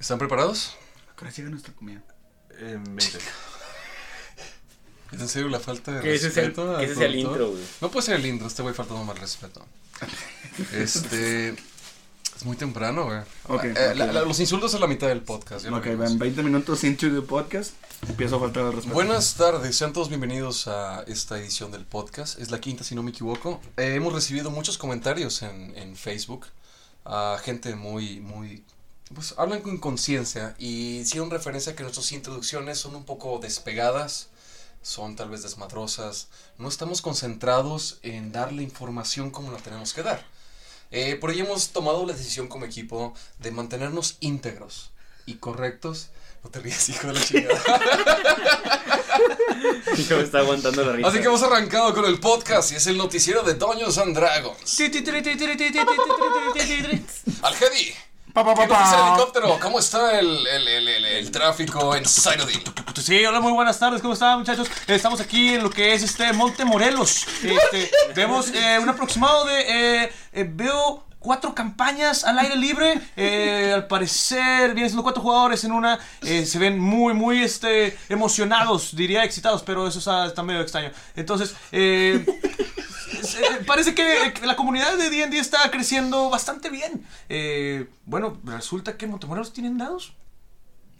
¿Están preparados? Ahora llega nuestra comida. En 20. ¿Es en serio la falta de Que ese es el, respeto? ese es el intro, güey. No puede ser el intro, este güey faltando mal respeto. Este. Es muy temprano, güey. Ok, Eh, ok. la- la- los insultos a la mitad del podcast. Ok, van 20 minutos into the podcast. Empiezo a faltar el respeto. Buenas tardes, sean todos bienvenidos a esta edición del podcast. Es la quinta, si no me equivoco. Eh, hemos recibido muchos comentarios en, en Facebook. A gente muy, muy. Pues hablan con conciencia y hicieron referencia a que nuestras introducciones son un poco despegadas, son tal vez desmadrosas. No estamos concentrados en dar la información como la tenemos que dar. Eh, por ello hemos tomado la decisión como equipo de mantenernos íntegros y correctos. No te rías, hijo de la chingada. Me está aguantando la risa. Así que hemos arrancado con el podcast y es el noticiero de Doños and Dragons. Algedi, Pa, pa, pa, ¿qué nos dice el pa. helicóptero? ¿Cómo está el, el, el, el, tráfico en Sayodin? Sí, hola, muy buenas tardes, ¿cómo están muchachos? Estamos aquí en lo que es este Monte Morelos. Este, vemos eh, un aproximado de, eh, eh, veo cuatro campañas al aire libre. Eh, al parecer vienen siendo cuatro jugadores en una. Eh, se ven muy, muy este, emocionados, diría excitados, pero eso está, está medio extraño. Entonces, eh, parece que que la comunidad de D&D está creciendo bastante bien. Eh, bueno, resulta que en Montemorelos tienen dados.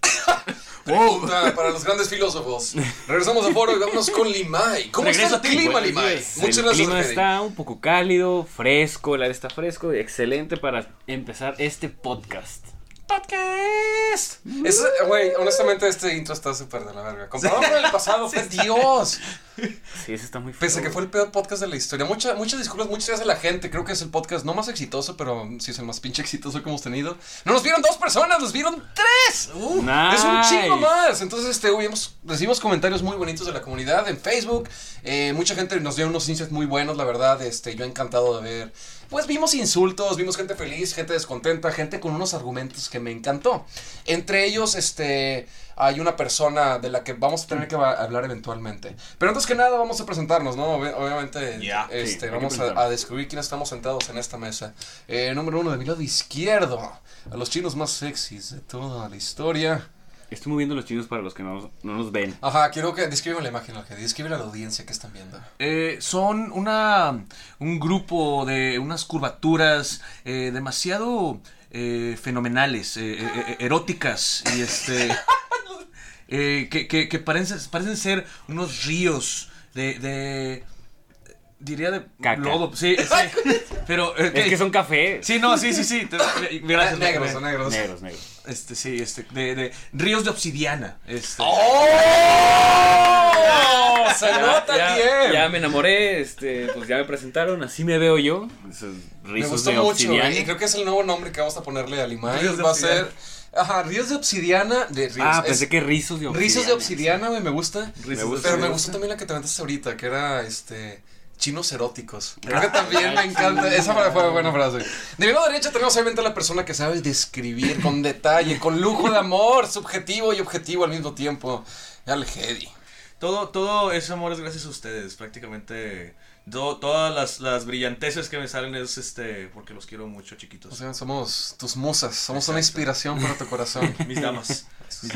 Pregunta para los grandes filósofos. Regresamos de foro y vámonos con Limay. ¿Cómo Regreso está a el ti. clima, Limay? Muchas el gracias, clima Algedi. está un poco cálido, fresco, el aire está fresco, excelente para empezar este podcast. Podcast. Es- Güey, honestamente este intro está súper de la verga. Comparado con el pasado, fue Dios. Sí, ese está muy feo. Pese a que fue el peor podcast de la historia. Mucha, muchas disculpas, muchas gracias a la gente. Creo que es el podcast no más exitoso, pero sí es el más pinche exitoso que hemos tenido. No nos vieron dos personas, nos vieron tres. Uh, Es un chingo Nice. más. Entonces, este, hoy hemos- recibimos comentarios muy bonitos de la comunidad en Facebook. Eh, mucha gente nos dio unos insights muy buenos, la verdad. Este, yo encantado de ver. Pues vimos insultos, vimos gente feliz, gente descontenta, gente con unos argumentos que me encantó. Entre ellos, este, hay una persona de la que vamos a tener que hablar eventualmente. Pero antes que nada, vamos a presentarnos, ¿no? Obvi- obviamente, este, vamos a, a descubrir quiénes estamos sentados en esta mesa. Eh, número uno de mi lado izquierdo, a los chinos más sexys de toda la historia. Estoy moviendo los chinos para los que no, no nos ven. Ajá, quiero que describan la imagen, Algedi, describe a la audiencia que están viendo. Eh, son una un grupo de unas curvaturas eh, demasiado eh, fenomenales, eh, eh, eh, eróticas y este eh, que, que, que parecen, parecen ser unos ríos de, de diría de Caca. lodo, sí, sí, pero Es que son café. sí, no, sí, sí, sí, gracias, negros, me- son negros. Negros, negros. este, sí, este, de, de ríos de obsidiana, este. ¡Oh! Se Ya, nota ya- bien. ya me enamoré, este, pues ya me presentaron, así me veo yo. Esos Me rizos gustó de mucho, y creo que es el nuevo nombre que vamos a ponerle a Limay. Ríos de Va a obsidiana. ser, ajá, ríos de obsidiana, de ríos. Ah, es- pensé que rizos de obsidiana. Rizos de obsidiana, güey, me gusta. Rizos Me de gusta, Pero me me gustó también la que te aventaste ahorita, que era este. Chinos eróticos. Creo que también me encanta. Esa fue, fue buena frase. De mi lado derecha tenemos obviamente a la persona que sabe describir con detalle, con lujo de amor, subjetivo y objetivo al mismo tiempo. Al Hedy. Todo, todo ese amor es gracias a ustedes, prácticamente. to- todas las, las brillanteces que me salen es este porque los quiero mucho, chiquitos. O sea, somos tus musas, somos una inspiración para tu corazón. mis damas. Mis.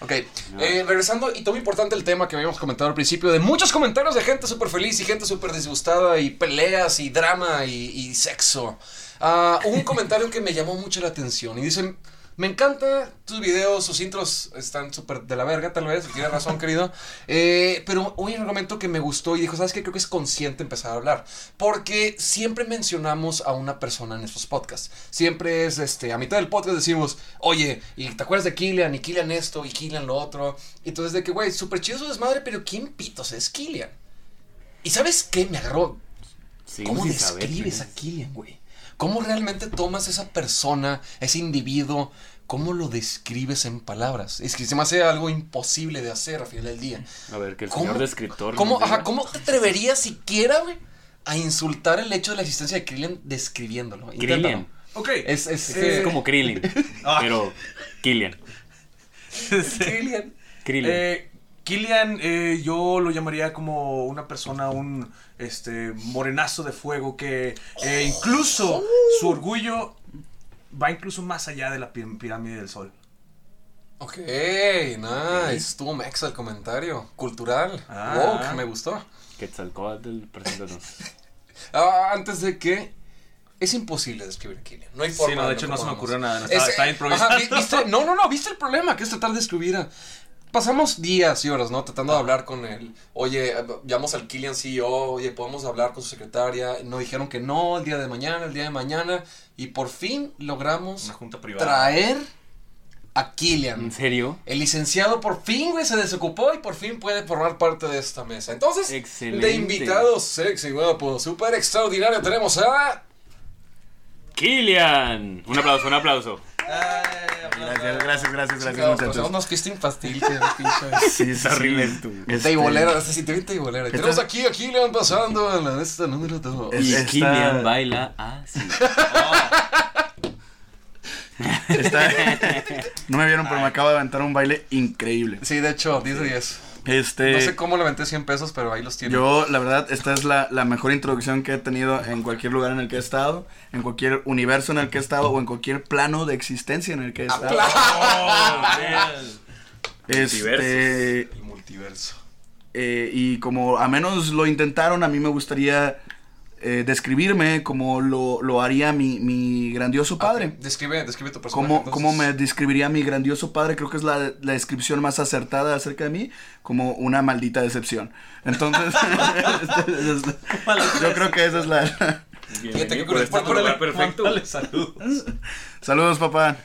Ok, eh, regresando, y todo importante el tema que habíamos comentado al principio, de muchos comentarios de gente súper feliz y gente súper disgustada, y peleas, y drama, y, sexo. Hubo un comentario que me llamó mucho la atención, y dicen, me encanta tus videos, sus intros están súper de la verga, tal vez, tienes razón, querido, eh, pero hubo un argumento que me gustó y dijo, ¿sabes qué? Creo que es consciente empezar a hablar, porque siempre mencionamos a una persona en estos podcasts, siempre es, este, a mitad del podcast decimos, oye, y te acuerdas de Killian, y Killian esto, y Killian lo otro, y entonces de que, güey, súper chido su desmadre, pero ¿quién pitos es Killian? ¿Y sabes qué? Me agarró ¿Cómo saber describes a. Killian, güey? ¿Cómo realmente tomas esa persona, ese individuo, cómo lo describes en palabras? Es que se me hace algo imposible de hacer al final del día. A ver, que el ¿Cómo- señor descriptor. ¿Cómo, nos diga. ajá, ¿Cómo te atreverías siquiera, güey, a insultar el hecho de la existencia de Killian describiéndolo? Inténtalo. Killian. Ok. Es, es, Es, que es eh, como Krillin. Ah. pero Killian. Killian. Krillin. Eh, Killian, eh, yo lo llamaría como una persona, un este morenazo de fuego que eh, incluso su orgullo va incluso más allá de la pi- pirámide del sol. Ok, nice. Estuvo mexa el comentario. Cultural. Ah. Woke, me gustó. Quetzalcóatl, preséntanos. Ah, antes de que. Es imposible describir a Killian. No hay forma. Sí, no, de hecho no se me ocurrió nada. no, Es- estaba, estaba improvisando. ajá, vi- ¿viste? No, no, no, ¿viste el problema? Que es tratar de escribir a... Pasamos días y horas, ¿no? Tratando de hablar con él. Oye, llamamos al Killian CEO, oye, podemos hablar con su secretaria. Nos dijeron que no, el día de mañana, el día de mañana. Y por fin logramos Una junta privada. traer a Killian. ¿En serio? El licenciado por fin, güey, se desocupó y por fin puede formar parte de esta mesa. Entonces, Excelente. de invitados sexy, guapo, súper extraordinario, tenemos a... Killian. Un aplauso, un aplauso. Gracias, gracias, gracias, gracias, muchachos. pues, unos Christine Pastil, que pinche... Sí, Está horrible tú. Este, Teibolera, se sintió bien teibolera. Y Esta- Tenemos aquí a Killian pasando la esta número 2. Es- Y Killian baila así. está- No me vieron, pero me acabo de aventar un baile increíble. Sí, de hecho, 10 de 10. Este. No sé cómo le aventé 100 pesos, pero ahí los tiene. Yo, la verdad, esta es la, la mejor introducción que he tenido en cualquier lugar en el que he estado, en cualquier universo en el que he estado o en cualquier plano de existencia en el que he estado. Este, El multiverso. eh, y como a menos lo intentaron, a mí me gustaría eh, describirme como lo, lo haría mi, mi grandioso padre. Describe, describe tu personaje. ¿Cómo, entonces. cómo me describiría mi grandioso padre? Creo que es la, la descripción más acertada acerca de mí, como una maldita decepción. Entonces, yo creo que esa es la... Fíjate que por está este perfecto. Saludos. Saludos, papá.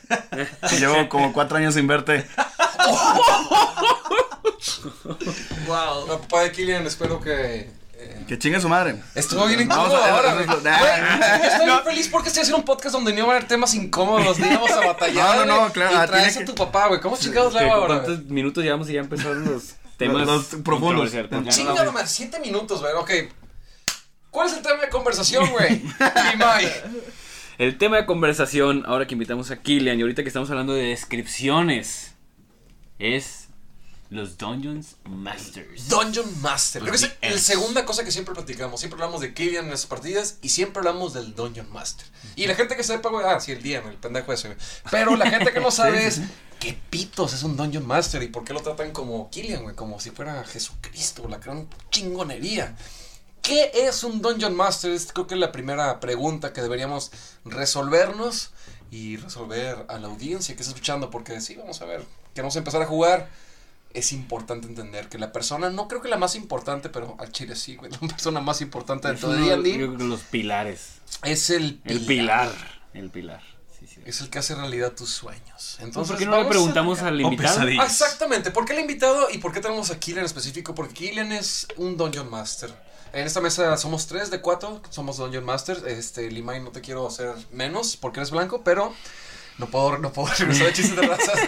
Llevo como cuatro años sin verte. Wow. Papá de Killian, espero que. Eh, Que chingue su madre. Estuvo bien incómodo ahora, es güey. Güey, Estoy bien feliz porque estoy haciendo un podcast donde no van a haber temas incómodos, ni vamos a batallar. No, no, no, claro, Y ah, traes a que- tu papá, güey. ¿Cómo chingados le hago ahora? ¿Cuántos minutos llevamos y ya empezaron los temas Los profundos. controversiales? Chingado, man, siete minutos, güey. Ok. ¿Cuál es el tema de conversación, güey? El tema de conversación, ahora que invitamos a Killian y ahorita que estamos hablando de descripciones, es los Dungeons Masters. Dungeon Master. Creo que es la segunda cosa que siempre platicamos. Siempre hablamos de Killian en nuestras partidas y siempre hablamos del Dungeon Master. Y la gente que sepa, güey, ah, sí, el DM, el pendejo ese. Pero la gente que no sabe es, ¿qué pitos es un Dungeon Master? ¿Y por qué lo tratan como Killian, güey? Como si fuera Jesucristo, la gran chingonería. ¿Qué es un Dungeon Master? Es creo que la primera pregunta que deberíamos resolvernos y resolver a la audiencia que está escuchando, porque sí, vamos a ver, queremos empezar a jugar. Es importante entender que la persona, no creo que la más importante, pero al chile sí, güey, la persona más importante de uno- yo D&D creo que los pilares. es el pilar. El pilar. El pilar. Sí, sí. Es el que hace realidad tus sueños. Entonces, ¿Por qué no le preguntamos al invitado? Ah, exactamente. ¿Por qué el invitado y por qué tenemos a Killian en específico? Porque Killian es un Dungeon Master. En esta mesa somos tres de cuatro, somos Dungeon Masters. Este, Limay, no te quiero hacer menos porque eres blanco, pero no puedo, no puedo regresar a chistes de razas.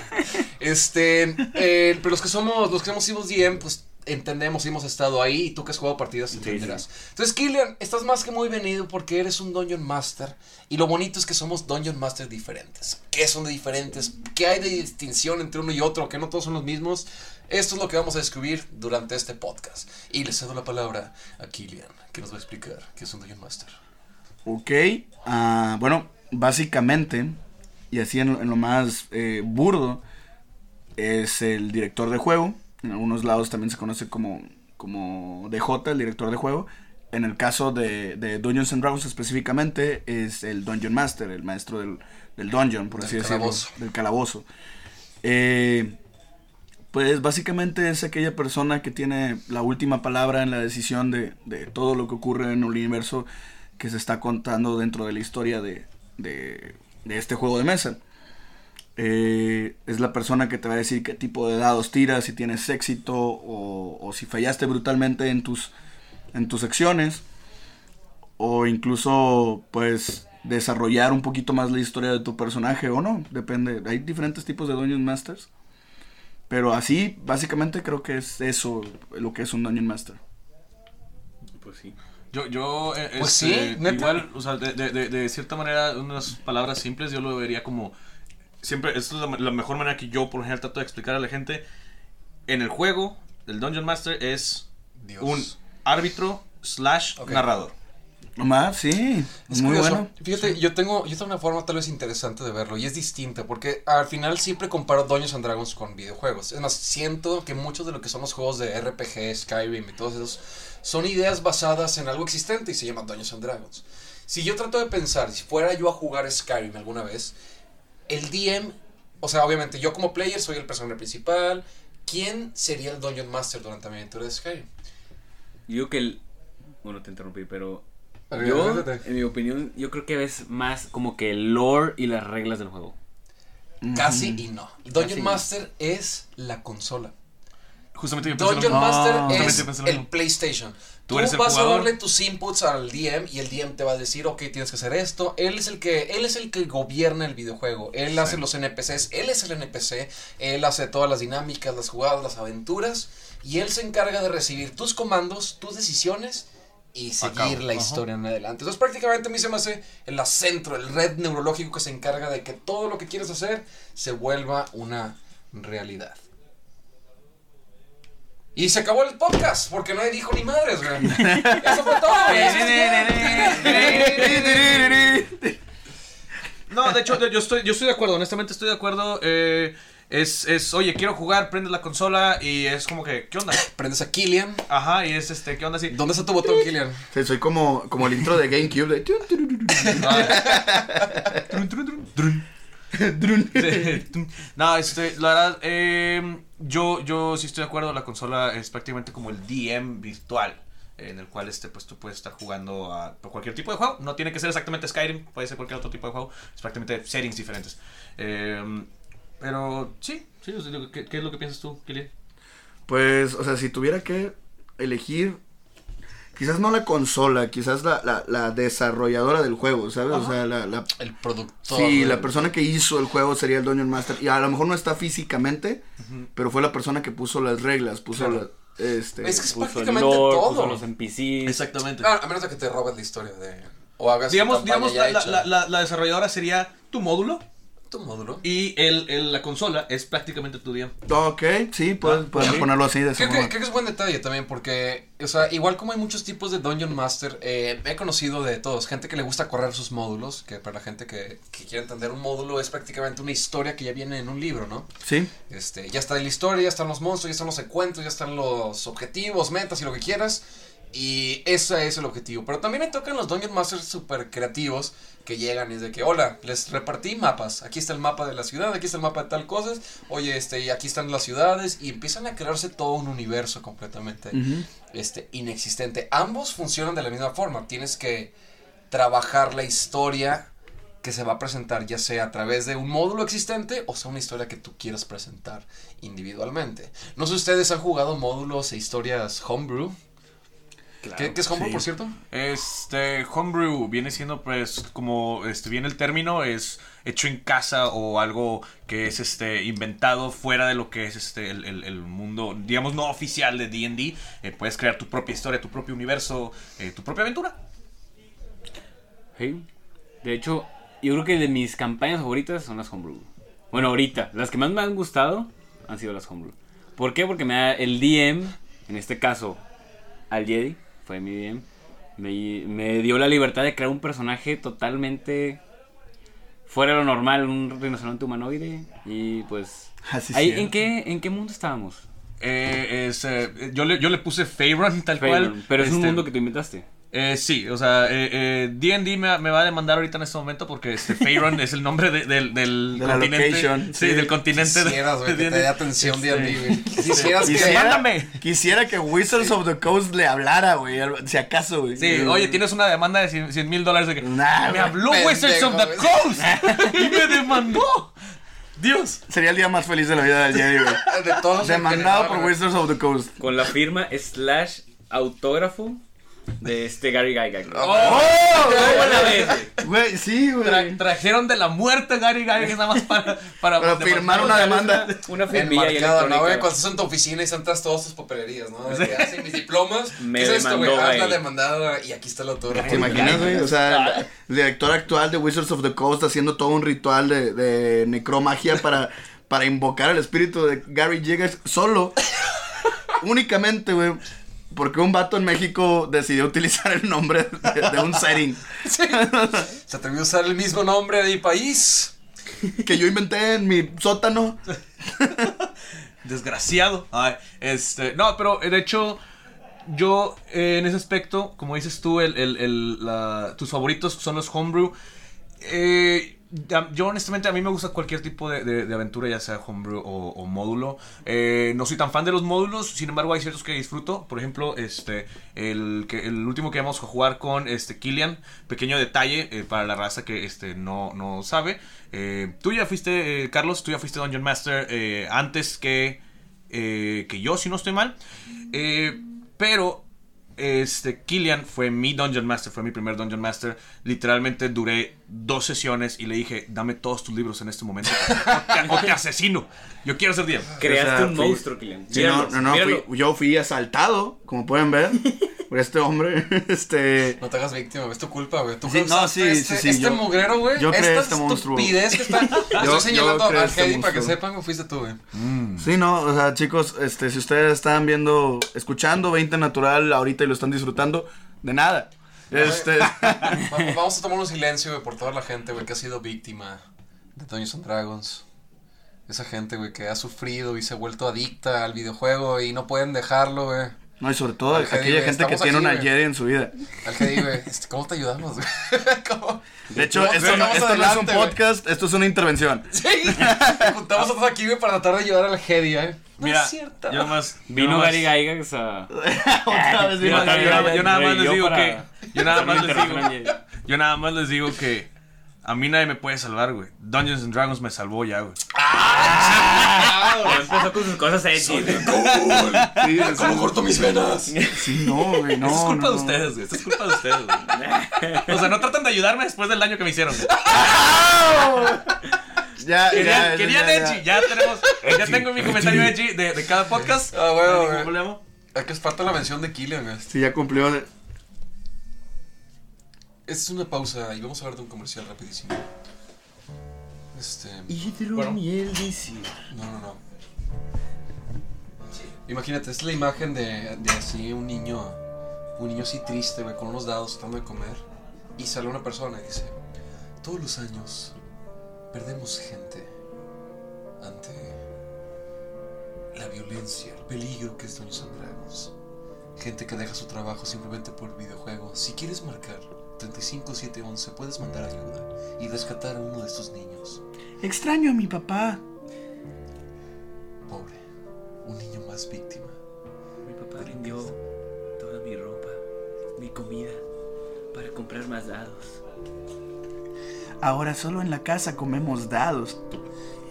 Este, eh, pero los que somos, los que hemos sido DM, pues entendemos y hemos estado ahí y tú que has jugado partidas Sí, entenderás. Entonces, Killian, estás más que muy venido porque eres un Dungeon Master y lo bonito es que somos Dungeon Masters diferentes. ¿Qué son de diferentes? ¿Qué hay de distinción entre uno y otro? Que no todos son los mismos. Esto es lo que vamos a descubrir durante este podcast. Y le cedo la palabra a Killian, que nos va a explicar qué es un Dungeon Master. Ok, ah, bueno, básicamente, y así en, lo- en lo más eh, burdo, es el director de juego. En algunos lados también se conoce como, como DJ, el director de juego. En el caso de, de Dungeons and Dragons específicamente, es el Dungeon Master, el maestro del, del dungeon, por Del así decirlo. calabozo. Del calabozo. Eh, pues básicamente es aquella persona que tiene la última palabra en la decisión de, de todo lo que ocurre en el universo que se está contando dentro de la historia de, de, de este juego de mesa. Eh, es la persona que te va a decir qué tipo de dados tiras, si tienes éxito o, o si fallaste brutalmente en tus, en tus secciones. O incluso, pues, desarrollar un poquito más la historia de tu personaje o no. Depende. Hay diferentes tipos de Dungeon Masters. Pero así, básicamente creo que es eso lo que es un Dungeon Master. Pues sí. Yo, yo, eh, Pues este, sí, igual, o sea, de, de, de, de cierta manera, unas palabras simples, yo lo vería como, siempre, esto es la, la mejor manera que yo, por lo general, trato de explicar a la gente. En el juego, el Dungeon Master es Dios. un árbitro slash Ok. narrador. Omar, sí. Es muy curioso. bueno. Fíjate, yo tengo, yo tengo una forma tal vez interesante de verlo y es distinta porque al final siempre comparo Dungeons and Dragons con videojuegos. Es más, siento que muchos de lo que son los juegos de RPG, Skyrim y todos esos son ideas basadas en algo existente y se llama Dungeons and Dragons. Si yo trato de pensar, si fuera yo a jugar Skyrim alguna vez, el DM, o sea, obviamente yo como player soy el personaje principal. ¿Quién sería el Dungeon Master durante mi aventura de Skyrim? Yo digo que el. Bueno, te interrumpí, pero. Yo, en mi opinión, yo creo que es más como que el lore y las reglas del juego. Casi y no. Dungeon Casi. Master es la consola. Justamente yo lo Dungeon. Master es yo pensé lo el. PlayStation. Tú, Tú eres el vas a darle tus inputs al DM y el DM te va a decir, ok, tienes que hacer esto. Él es el que, él es el que gobierna el videojuego. Él hace los NPCs, él es el NPC, él hace todas las dinámicas, las jugadas, las aventuras. Y él se encarga de recibir tus comandos, tus decisiones y seguir la ajá. historia en adelante. Entonces prácticamente a mí se me hace el centro, el red neurológico que se encarga de que todo lo que quieres hacer se vuelva una realidad. Y se acabó el podcast porque nadie dijo ni madres, güey. Eso fue todo. güey. No, de hecho, yo estoy, yo estoy de acuerdo, honestamente estoy de acuerdo. eh, es, es, oye, quiero jugar, prendes la consola y es como que, ¿qué onda? Prendes a Killian. Ajá, y es este, ¿qué onda así? ¿Dónde está tu botón, Killian? Sí, soy como, como el intro de GameCube de... No, este, la verdad, eh, yo, yo sí estoy de acuerdo, la consola es prácticamente como el DM virtual. En el cual este, pues, tú puedes estar jugando a cualquier tipo de juego. No tiene que ser exactamente Skyrim, puede ser cualquier otro tipo de juego. Es prácticamente settings diferentes. Eh, pero sí, sí, ¿qué, qué es lo que piensas tú, Kilian? Pues, o sea, si tuviera que elegir, quizás no la consola, quizás la, la, la desarrolladora del juego, ¿sabes? O sea, la, la- El productor. sí, del- la persona que hizo el juego sería el Dungeon Master. Y a lo mejor no está físicamente, pero fue la persona que puso las reglas, puso Claro. la- este, Es que es Puso el prácticamente lore, todo. puso los NPCs. Exactamente. Ah, a menos de que te robes la historia de. O hagas digamos, digamos la- la desarrolladora sería tu módulo Tu módulo. y el, el- la consola es prácticamente tu DM. Ok, sí, puedes, Ah, puedes sí. ponerlo así de esa Creo que, creo que es buen detalle también porque, o sea, igual como hay muchos tipos de Dungeon Master, eh, he conocido de todos, gente que le gusta correr sus módulos, que para la gente que, que quiere entender un módulo es prácticamente una historia que ya viene en un libro, ¿no? Sí, Este, ya está la historia, ya están los monstruos, ya están los encuentros, ya están los objetivos, metas y lo que quieras. Y ese es el objetivo. Pero también me tocan los Dungeon Masters super creativos que llegan y es de que, hola, les repartí mapas. Aquí está el mapa de la ciudad, aquí está el mapa de tal cosas. Oye, este, y aquí están las ciudades. Y empiezan a crearse todo un universo completamente este, inexistente. Ambos funcionan de la misma forma. Tienes que trabajar la historia que se va a presentar, ya sea a través de un módulo existente o sea una historia que tú quieras presentar individualmente. No sé si ustedes han jugado módulos e historias homebrew. ¿Qué, qué es homebrew, sí. por cierto? Este, homebrew viene siendo pues como este viene el término es hecho en casa o algo que es este inventado fuera de lo que es este el, el- el mundo digamos no oficial de D&D. Eh, puedes crear tu propia historia, tu propio universo, eh, tu propia aventura. Sí. De hecho, yo creo que de mis campañas favoritas son las homebrew. Bueno, ahorita, las que más me han gustado han sido las homebrew. ¿Por qué? Porque me da el DM, en este caso, al Jedi, fue mi DM, me, me dio la libertad de crear un personaje totalmente fuera de lo normal, un rinoceronte humanoide. Y pues... Así ahí. ¿en, qué, ¿En qué mundo estábamos? Eh, es, eh, yo, le, yo le puse Faerun tal cual. Faerun, Pero es un Este, mundo que tú inventaste. Eh, sí, o sea, eh, eh, D&D me, me va a demandar ahorita en este momento porque este Faerun es el nombre de- del, del De continente. location, sí, sí. del continente Quisieras, güey, de que te D&D. dé atención Este, D&D, güey. Quisieras que... Quisiera, Mándame. quisiera que Wizards of the Coast le hablara, güey, si acaso, güey. Sí, oye, tienes una demanda de 100 mil dólares de que Nah, me habló pendejo, Wizards of the. Coast y me demandó. Dios. Sería el día más feliz de la vida del Jedi, güey. De todos Demandado por. Wizards of the Coast. Con la firma slash autógrafo de este Gary Gygax. Oh, ¿Cómo la ves, güey? Güey, sí, Tra- trajeron de la muerte a Gary Gygax nada más para para, Para firmar una demanda. Una firmilla Enmarcado, ¿no, güey? Cuando estás en tu oficina y sentas todas tus papelerías, ¿no? De que hacen mis diplomas. Me ¿Qué es esto, güey? Haz la demandada y aquí está el autógrafo. ¿Te imaginas, güey? O sea, el, el director actual de Wizards of the Coast haciendo todo un ritual de, de necromagia para, para invocar el espíritu de Gary Gygax solo, únicamente, güey, ¿Por qué un vato en México decidió utilizar el nombre de, de un setting Sí. Se atrevió a usar el mismo nombre de mi país. que yo inventé en mi sótano? Desgraciado. Ay, este, no, pero de hecho, yo eh, en ese aspecto, como dices tú, el, el- el- la- tus favoritos son los homebrew. Eh, yo honestamente a mí me gusta cualquier tipo de, aventura, ya sea homebrew o, módulo. Eh, no soy tan fan de los módulos, sin embargo hay ciertos que disfruto. Por ejemplo, este, el, que, el último que vamos a jugar con este Killian, pequeño detalle eh, para la raza que este, no, no sabe. Eh, tú ya fuiste, Carlos, tú ya fuiste Dungeon Master antes que, que yo, si no estoy mal. Pero este, Killian fue mi Dungeon Master, fue mi primer Dungeon Master. Literalmente duré dos sesiones y le dije, dame todos tus libros en este momento. O te, o te asesino. Yo quiero ser DM. Creaste O sea, un fui- monstruo, Kylian. Sí, no, no, no, fui- yo fui asaltado, como pueden ver, por este hombre. Este. No te hagas víctima, es tu culpa, güey. Tú Sí, no, sí, este, sí, sí, este yo- mugrero, güey. yo creé Esta este monstruo. estupidez que está. Estoy yo señalando creé al este Heidi para que sepan, güey, fuiste tú, güey. Sí, no, o sea, chicos, este, si ustedes están viendo, escuchando 20 Natural ahorita y lo están disfrutando, de nada. Este, Va- Vamos a tomar un silencio, güey, por toda la gente, güey, que ha sido víctima de Dungeons and Dragons. Esa gente, güey, que ha sufrido y se ha vuelto adicta al videojuego y no pueden dejarlo, güey. No, y sobre todo Al Jedi, aquella gente que tiene aquí, una. Jedi en su vida. Al güey, este, ¿cómo te ayudamos, güey? De hecho, ¿Cómo esto, esto no es un adelante, güey? podcast, esto es una intervención. Sí, juntamos a todos aquí, güey, para tratar de ayudar al Heidi, ¿eh? No Mira, es cierto. yo yo Vino nomás- Gary Gygax a... Otra vez vino Yo, Gary yo nada- Gygax. yo nada más les Yo digo que. Yo nada más les digo. Yo nada más les digo que. A mí nadie me puede salvar, güey. Dungeons and Dragons me salvó ya, güey. Ya empezó con sus cosas. Sí, es- ¿Cómo corto mis venas? sí, no, güey, no. Esto es culpa no, de ustedes, güey. Esto es culpa de ustedes, güey. O sea, no tratan de ayudarme después del daño que me hicieron. Ya, Querían, ya, querían ya, edgy. Ya tenemos. Ya tengo mi comentario edgy de, de cada podcast. Ah, bueno, No problema. Es que es falta la mención de Killian, güey. Sí, ya cumplió. de- Esta es una pausa y vamos a hablar de un comercial rapidísimo. Este. Dice. No, no, no. Imagínate, esta es la imagen de, de así un niño. Un niño así triste, güey, con unos dados tratando de comer. Y sale una persona y dice: Todos los años perdemos gente ante la violencia, el peligro que es Dungeons and Dragons. Gente que deja su trabajo simplemente por videojuegos. Si quieres marcar 35711, puedes mandar ayuda y rescatar a uno de estos niños. Extraño a mi papá. Pobre, un niño más víctima. Mi papá vendió toda mi ropa, mi comida, para comprar más dados. Ahora solo en la casa comemos dados.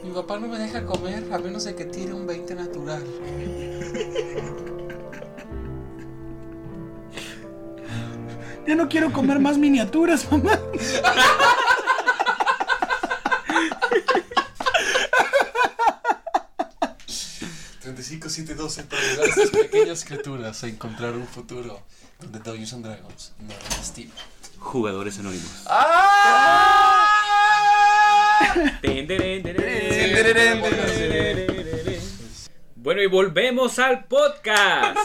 Mi papá no me deja comer a menos de que tire un 20 natural. Ya no quiero comer más miniaturas, mamá. $35,712 para ayudar a estas pequeñas criaturas a encontrar un futuro donde Dungeons and Dragons no los lastima. Jugadores anónimos. ¡Ah! Bueno, y volvemos al podcast.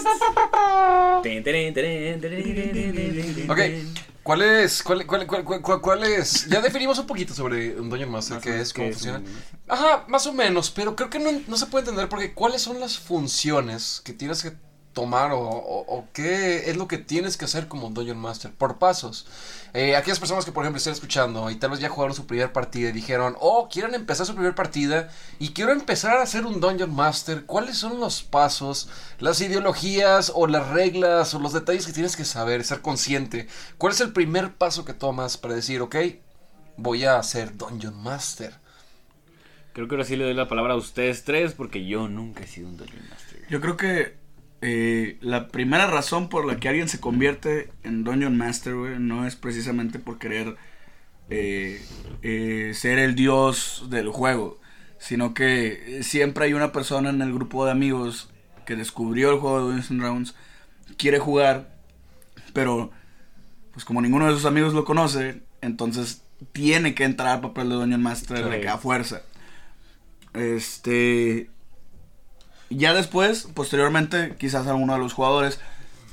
Ok, ¿cuál es? ¿Cuál, cuál, cuál, cuál- cuál- cuál es? Ya definimos un poquito sobre un Dungeon Master, qué es, cómo funciona. Ajá, más o menos, pero creo que no, no se puede entender porque cuáles son las funciones que tienes que tomar o, o- o qué es lo que tienes que hacer como un Dungeon Master por pasos. Eh, aquellas personas que por ejemplo estén escuchando y tal vez ya jugaron su primera partida y dijeron, oh, quieren empezar su primera partida y quiero empezar a hacer un Dungeon Master, ¿cuáles son los pasos, las ideologías o las reglas o los detalles que tienes que saber, ser consciente? ¿Cuál es el primer paso que tomas para decir, ok, voy a ser Dungeon Master? Creo que ahora sí le doy la palabra a ustedes tres porque yo nunca he sido un Dungeon Master. Yo creo que eh, la primera razón por la que alguien se convierte en Dungeon Master, güey, no es precisamente por querer eh, eh, ser el dios del juego, sino que siempre hay una persona en el grupo de amigos que descubrió el juego de Dungeons and Dragons, quiere jugar, pero pues como ninguno de sus amigos lo conoce, entonces tiene que entrar al papel de Dungeon Master de que a fuerza. Este. Ya después, posteriormente, quizás alguno de los jugadores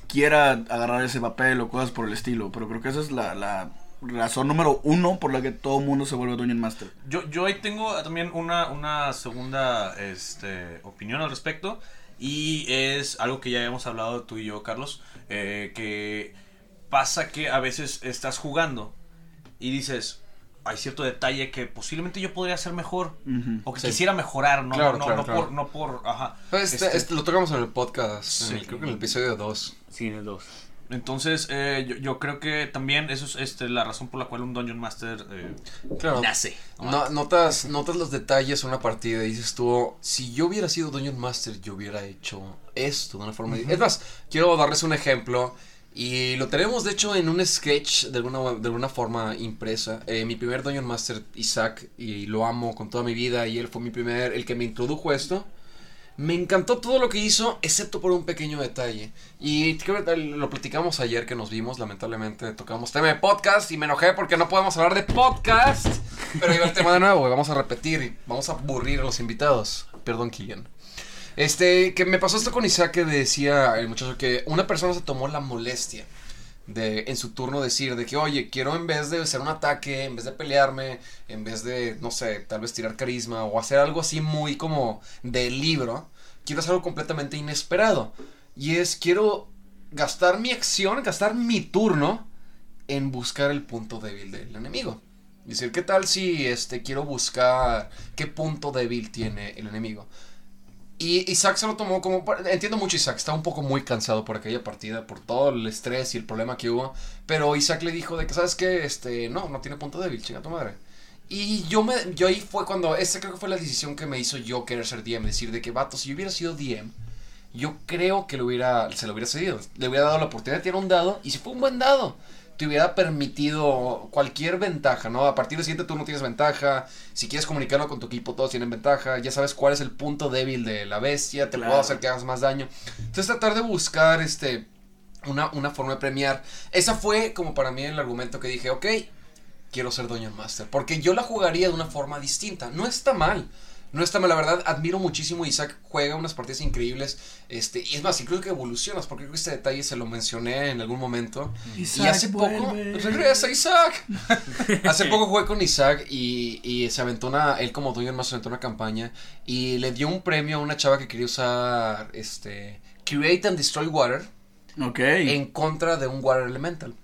quiera agarrar ese papel o cosas por el estilo. Pero creo que esa es la, la razón número uno por la que todo el mundo se vuelve Dungeon Master. Yo, yo ahí tengo también una, una segunda este, opinión al respecto. Y es algo que ya hemos hablado tú y yo, Carlos. eh, que pasa que a veces estás jugando y dices, hay cierto detalle que posiblemente yo podría hacer mejor. O que Sí. quisiera mejorar, ¿no? Claro, no, no, claro, no claro. por, no por, ajá. Pues este, Este, este lo tocamos en el podcast, en Sí. el- creo que en el episodio 2. Sí, en el 2. Entonces, eh, yo, yo creo que también eso es este, la razón por la cual un Dungeon Master eh, Claro. nace. No- notas, notas los detalles en una partida y dices tú, si yo hubiera sido Dungeon Master, yo hubiera hecho esto de una forma... Es más, quiero darles un ejemplo y lo tenemos de hecho en un sketch de alguna, de alguna forma impresa. Eh, mi primer Dungeon Master, Isaac, y lo amo con toda mi vida y él fue mi primer, el que me introdujo a esto. Me encantó todo lo que hizo, excepto por un pequeño detalle. Y lo platicamos ayer que nos vimos, lamentablemente tocamos tema de podcast y me enojé porque no podemos hablar de podcast. Pero va el tema de nuevo, vamos a repetir y vamos a aburrir a los invitados. Perdón, Killian. Este, que me pasó esto con Isaac que decía el muchacho que una persona se tomó la molestia de en su turno decir de que, oye, quiero en vez de hacer un ataque, en vez de pelearme, en vez de, no sé, tal vez tirar carisma o hacer algo así muy como de libro, quiero hacer algo completamente inesperado. Y es, quiero gastar mi acción, gastar mi turno en buscar el punto débil del enemigo. Decir, ¿qué tal si este, quiero buscar qué punto débil tiene el enemigo? Y Isaac se lo tomó como... Entiendo mucho Isaac, estaba un poco muy cansado por aquella partida, por todo el estrés y el problema que hubo. Pero Isaac le dijo de que, ¿sabes qué? Este, no, no tiene punto débil, chinga tu madre. Y yo, me, yo ahí fue cuando... Esa creo que fue la decisión que me hizo yo querer ser DM. Decir de que, vato, si yo hubiera sido DM, yo creo que lo hubiera, se lo hubiera cedido. Le hubiera dado la oportunidad de tirar un dado. Y si fue un buen dado, te hubiera permitido cualquier ventaja, ¿no? A partir del siguiente turno tienes ventaja. Si quieres comunicarlo con tu equipo, todos tienen ventaja. Ya sabes cuál es el punto débil de la bestia. Te Claro. puedo hacer que hagas más daño. Entonces tratar de buscar este una, una forma de premiar. Esa fue como para mí el argumento que dije, ok, quiero ser Dungeon Master. Porque yo la jugaría de una forma distinta. No está mal. No está mal, la verdad, admiro muchísimo. Isaac juega unas partidas increíbles. Este, y es más, incluso que evolucionas, porque creo que este detalle se lo mencioné en algún momento. y hace poco. vuelve. ¡Regresa, Isaac! hace poco jugué con Isaac y, y se aventó una. Él, como Dungeon Master, aventó una campaña. Y le dio un premio a una chava que quería usar. Este. Create and Destroy Water. Ok. En contra de un Water Elemental.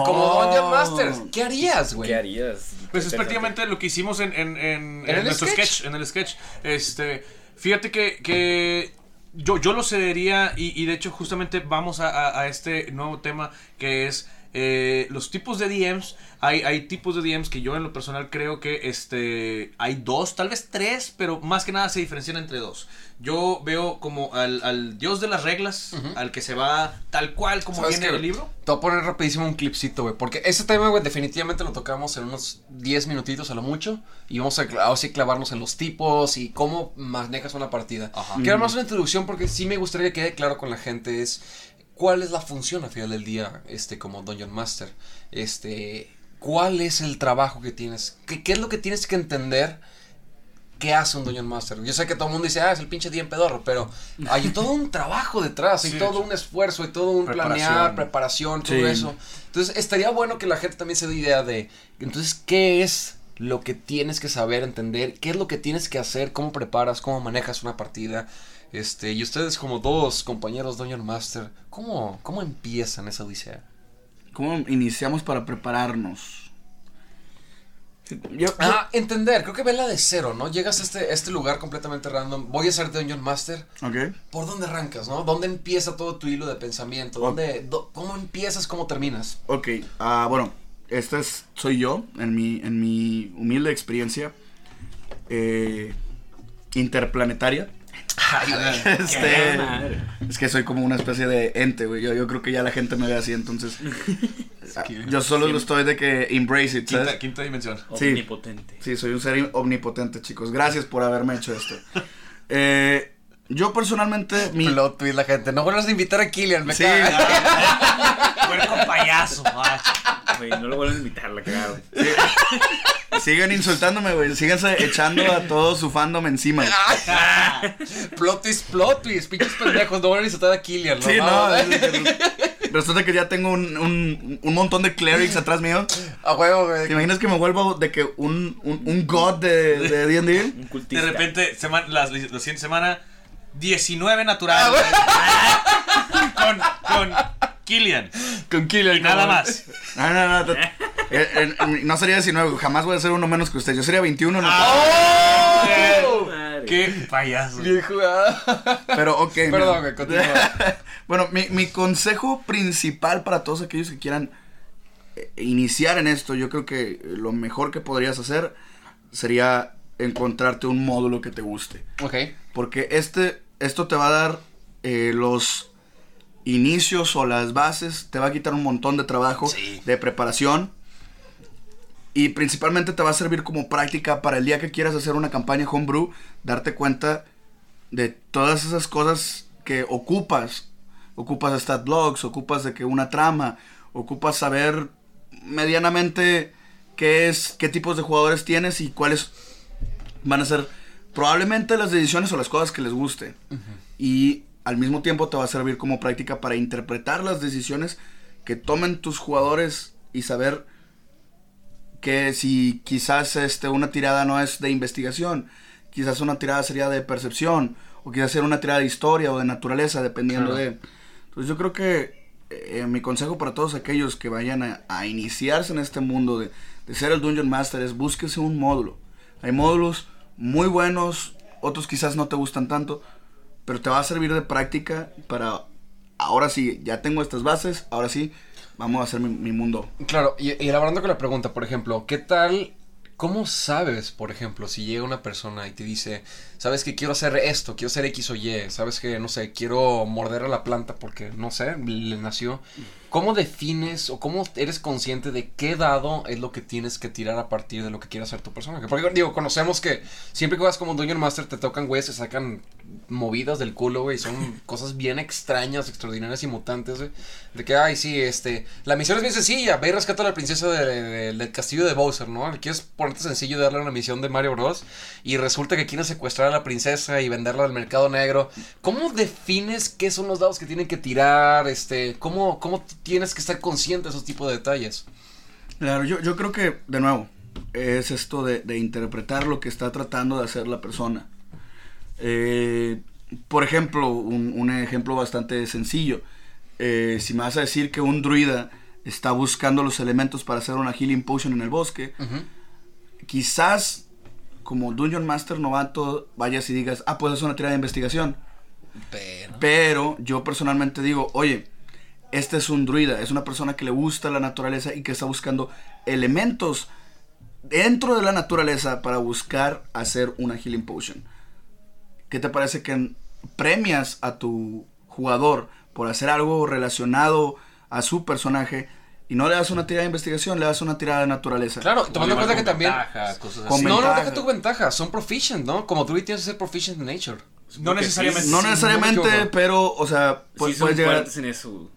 Oh. Como Dungeon Master. ¿Qué harías, güey? ¿Qué harías? Pues es prácticamente lo que hicimos en, en, en, en el nuestro sketch? sketch? En el sketch. Este, fíjate que, que yo, yo lo cedería y, y de hecho justamente vamos a, a- a este nuevo tema que es eh, los tipos de DMs. Hay, hay tipos de DMs que yo en lo personal creo que este, hay dos, tal vez tres, pero más que nada se diferencian entre dos. Yo veo como al, al dios de las reglas, al que se va tal cual como ¿Sabes viene el libro. Te voy a poner rapidísimo un clipcito, güey. Porque ese tema, güey, definitivamente lo tocamos en unos 10 minutitos a lo mucho. Y vamos a, sí clavarnos en los tipos y cómo manejas una partida. Ajá. Quiero más una introducción porque sí me gustaría que quede claro con la gente es cuál es la función al final del día, este, como Dungeon Master. Este, cuál es el trabajo que tienes, qué, qué es lo que tienes que entender ¿Qué hace un Dungeon Master? Yo sé que todo el mundo dice, ah, es el pinche DM pedorro, pero hay todo un trabajo detrás, hay Sí, todo sí. un esfuerzo, hay todo un Preparación. planear, preparación, todo Sí. eso. Entonces, estaría bueno que la gente también se dé idea de, entonces, ¿qué es lo que tienes que saber, entender? ¿Qué es lo que tienes que hacer? ¿Cómo preparas? ¿Cómo manejas una partida? Este, y ustedes como dos compañeros Dungeon Master, ¿cómo, cómo empiezan esa odisea? ¿Cómo iniciamos para prepararnos? Yo, Ah, entender, creo que vela de cero, ¿no? Llegas a este, este lugar completamente random, voy a ser Dungeon Master, ok. ¿Por dónde arrancas, no? ¿Dónde empieza todo tu hilo de pensamiento? ¿Dónde, do- ¿Cómo empiezas, cómo terminas? Ok, ah, bueno, esta es, soy yo, en mi, en mi humilde experiencia eh, interplanetaria. Este, es que soy como una especie de ente, güey. Yo, yo creo que ya la gente me ve así, entonces. ah, yo solo lo estoy de que embrace it, Quinta, ¿sabes? quinta dimensión. Sí. Omnipotente. Sí, soy un ser omnipotente, chicos. Gracias por haberme hecho esto. Eh, Yo personalmente, mi, Plot twist la gente. No vuelvas a invitar a Killian, me Sí. Puerco payaso. Ay. Güey, no lo vuelvan a invitar, la cagaron. sigan insultándome, güey. Síganse echando a todo su fandom encima. plot twist, plot twist. Pinches pendejos. No vuelvan a insultar a Killian. Sí, no. es que- Resulta que ya tengo un, un, un montón de clerics atrás mío. A huevo, güey. ¿Te imaginas que me vuelvo de que un, un, un god de de D&D? Un De cultista. repente, semana, las, la siguiente semana, 19 natural. con, con Killian. Con Killian. Y nada como- más. No, no, no. te- eh, eh, no sería 19, jamás voy a ser uno menos que usted. Yo sería 21. no- ¡Oh! Madre. Qué payaso. Viejo, ah. Pero, ok. Perdón, güey, continúa. bueno, mi, mi consejo principal para todos aquellos que quieran eh, iniciar en esto, yo creo que lo mejor que podrías hacer sería encontrarte un módulo que te guste. Ok. Porque este, esto te va a dar eh, los inicios o las bases, te va a quitar un montón de trabajo, Sí. de preparación. Y principalmente te va a servir como práctica para el día que quieras hacer una campaña homebrew, darte cuenta de todas esas cosas que ocupas. Ocupas stat blogs, ocupas de que una trama, ocupas saber medianamente qué es, qué tipos de jugadores tienes y cuáles van a ser probablemente las decisiones o las cosas que les guste. Y al mismo tiempo te va a servir como práctica para interpretar las decisiones que tomen tus jugadores y saber que si quizás este, una tirada no es de investigación, quizás una tirada sería de percepción, o quizás sea una tirada de historia o de naturaleza, dependiendo Claro. de... Entonces yo creo que eh, mi consejo para todos aquellos que vayan a, a iniciarse en este mundo de, de ser el Dungeon Master es búsquese un módulo. Hay módulos muy buenos, otros quizás no te gustan tanto, pero te va a servir de práctica para, ahora sí, ya tengo estas bases, ahora sí, vamos a hacer mi, mi mundo. Claro, y, y elaborando con la pregunta, por ejemplo, ¿qué tal? ¿Cómo sabes, por ejemplo, si llega una persona y te dice, sabes que quiero hacer esto, quiero hacer X o Y, sabes que, no sé, quiero morder a la planta porque, no sé, le nació? ¿Cómo defines o cómo eres consciente de qué dado es lo que tienes que tirar a partir de lo que quiere hacer tu personaje? Porque, digo, conocemos que siempre que juegas como Dungeon Master te tocan güeyes que sacan movidas del culo, güey, son cosas bien extrañas, extraordinarias y mutantes, güey. De que, ay, sí, este, la misión es bien sencilla, ve y rescata a la princesa de- de- del castillo de Bowser, ¿no? Quieres ponerte sencillo y darle una misión de Mario Bros. Y resulta que quieren secuestrar la princesa y venderla al mercado negro. ¿Cómo defines qué son los dados que tienen que tirar? Este, ¿cómo, cómo tienes que estar consciente de esos tipos de detalles? Claro, yo, yo creo que, de nuevo, es esto de, de interpretar lo que está tratando de hacer la persona. Eh, por ejemplo, un, un ejemplo bastante sencillo. Eh, si me vas a decir que un druida está buscando los elementos para hacer una healing potion en el bosque, quizás como Dungeon Master novato vayas y digas, ah, pues es una tirada de investigación. Pero... Pero yo personalmente digo, oye, este es un druida, es una persona que le gusta la naturaleza y que está buscando elementos dentro de la naturaleza para buscar hacer una healing potion. ¿Qué te parece que premias a tu jugador por hacer algo relacionado a su personaje y no le das una tirada de investigación, le das una tirada de naturaleza? Claro, tomando en cuenta que también... cosas así. No, no, ventaja. deja tu ventaja, son proficient, ¿no? Como druid tienes que ser proficient en nature. No necesariamente. No Sí, necesariamente, pero, o sea, pues sí puedes llegar... en eso.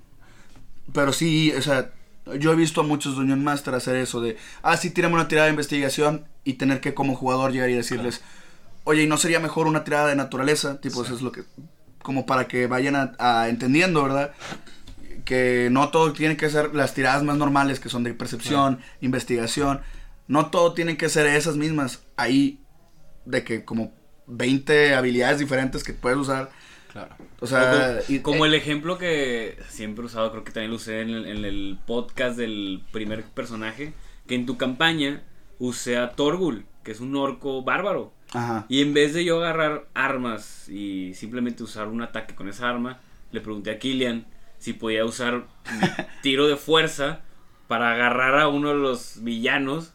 Pero sí, o sea, yo he visto a muchos Dungeon Master hacer eso de, ah, sí, tirame una tirada de investigación y tener que como jugador llegar y decirles, oye, ¿y no sería mejor una tirada de naturaleza? Tipo, eso es lo que, como para que vayan a, a entendiendo, ¿verdad? Que no todo tiene que ser las tiradas más normales, que son de percepción, investigación, no todo tiene que ser esas mismas. Ahí, de que como 20 habilidades diferentes que puedes usar. Claro. O sea, como, y- como eh, el ejemplo que siempre he usado, creo que también lo usé en el, en el podcast del primer personaje, que en tu campaña usé a Torgul, que es un orco bárbaro. Ajá. Y en vez de yo agarrar armas y simplemente usar un ataque con esa arma, le pregunté a Killian si podía usar mi tiro de fuerza para agarrar a uno de los villanos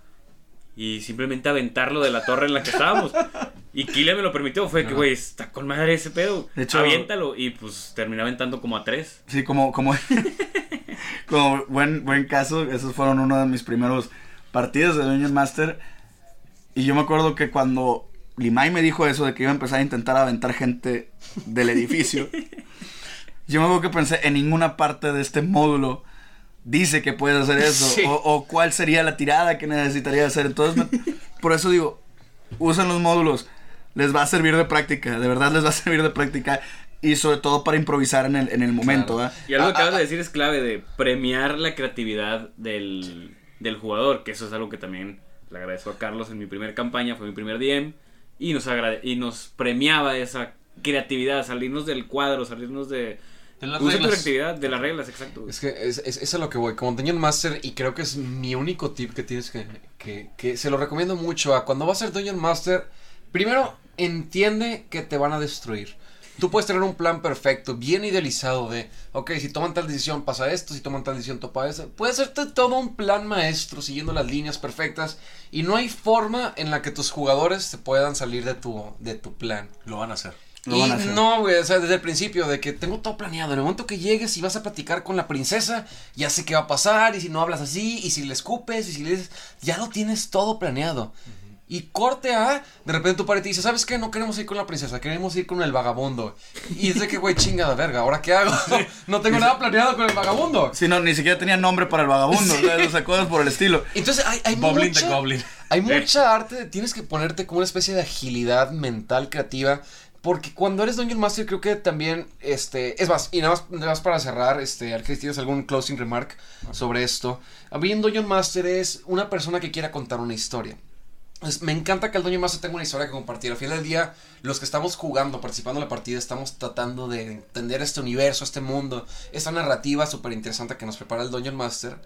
y simplemente aventarlo de la torre en la que estábamos. Y Killian me lo permitió, fue que, güey, está con madre ese pedo. De hecho- Aviéntalo. Y pues terminé aventando como a tres. Sí, como, como, como buen, buen caso, esos fueron uno de mis primeros partidos de Dungeon Master. Y yo me acuerdo que cuando Limay me dijo eso de que iba a empezar a intentar aventar gente del edificio, yo me acuerdo que pensé, en ninguna parte de este módulo dice que puedes hacer eso. Sí. O, o cuál sería la tirada que necesitaría hacer. Entonces, me- por eso digo, usen los módulos. Les va a servir de práctica. De verdad les va a servir de práctica. Y sobre todo para improvisar en el, en el momento. Claro. Y algo que Ah, acabas ah, de decir es clave de premiar la creatividad del, del jugador, que eso es algo que también le agradezco a Carlos en mi primera campaña, fue mi primer DM, y nos, agrade- y nos premiaba esa creatividad, salirnos del cuadro, salirnos de... De las Usa tu reglas. de las reglas, exacto. Es que es, es, es a lo que voy. Como Dungeon Master, y creo que es mi único tip que tienes que, que, que se lo recomiendo mucho a cuando vas a ser Dungeon Master. Primero, entiende que te van a destruir. Tú puedes tener un plan perfecto, bien idealizado de, ok, si toman tal decisión pasa esto, si toman tal decisión topa eso. Puedes hacerte todo un plan maestro siguiendo las líneas perfectas y no hay forma en la que tus jugadores se puedan salir de tu, de tu plan. Lo van a hacer. Lo y van a hacer. no, güey, o sea, desde el principio, de que tengo todo planeado. En el momento que llegues y vas a platicar con la princesa, ya sé qué va a pasar, y si no hablas así, y si le escupes, y si le dices, ya lo tienes todo planeado. Y corte a, de repente tu padre te dice, ¿sabes qué? No queremos ir con la princesa, queremos ir con el vagabundo. Y es de que, güey, chingada verga, ¿ahora qué hago? No tengo nada planeado con el vagabundo. Si no, ni siquiera tenía nombre para el vagabundo. ¿sabes? O sea, cosas por el estilo. Entonces hay, hay mucha- Goblin. Hay mucha arte, tienes que ponerte como una especie de agilidad mental creativa. Porque cuando eres Dungeon Master, creo que también, este, es más, y nada más, nada más para cerrar, este, Arcade, ¿tienes algún closing remark sobre esto? A mí un Dungeon Master es una persona que quiera contar una historia. Me encanta que el Dungeon Master tenga una historia que compartir. Al final del día, los que estamos jugando, participando en la partida, estamos tratando de entender este universo, este mundo, esta narrativa súper interesante que nos prepara el Dungeon Master.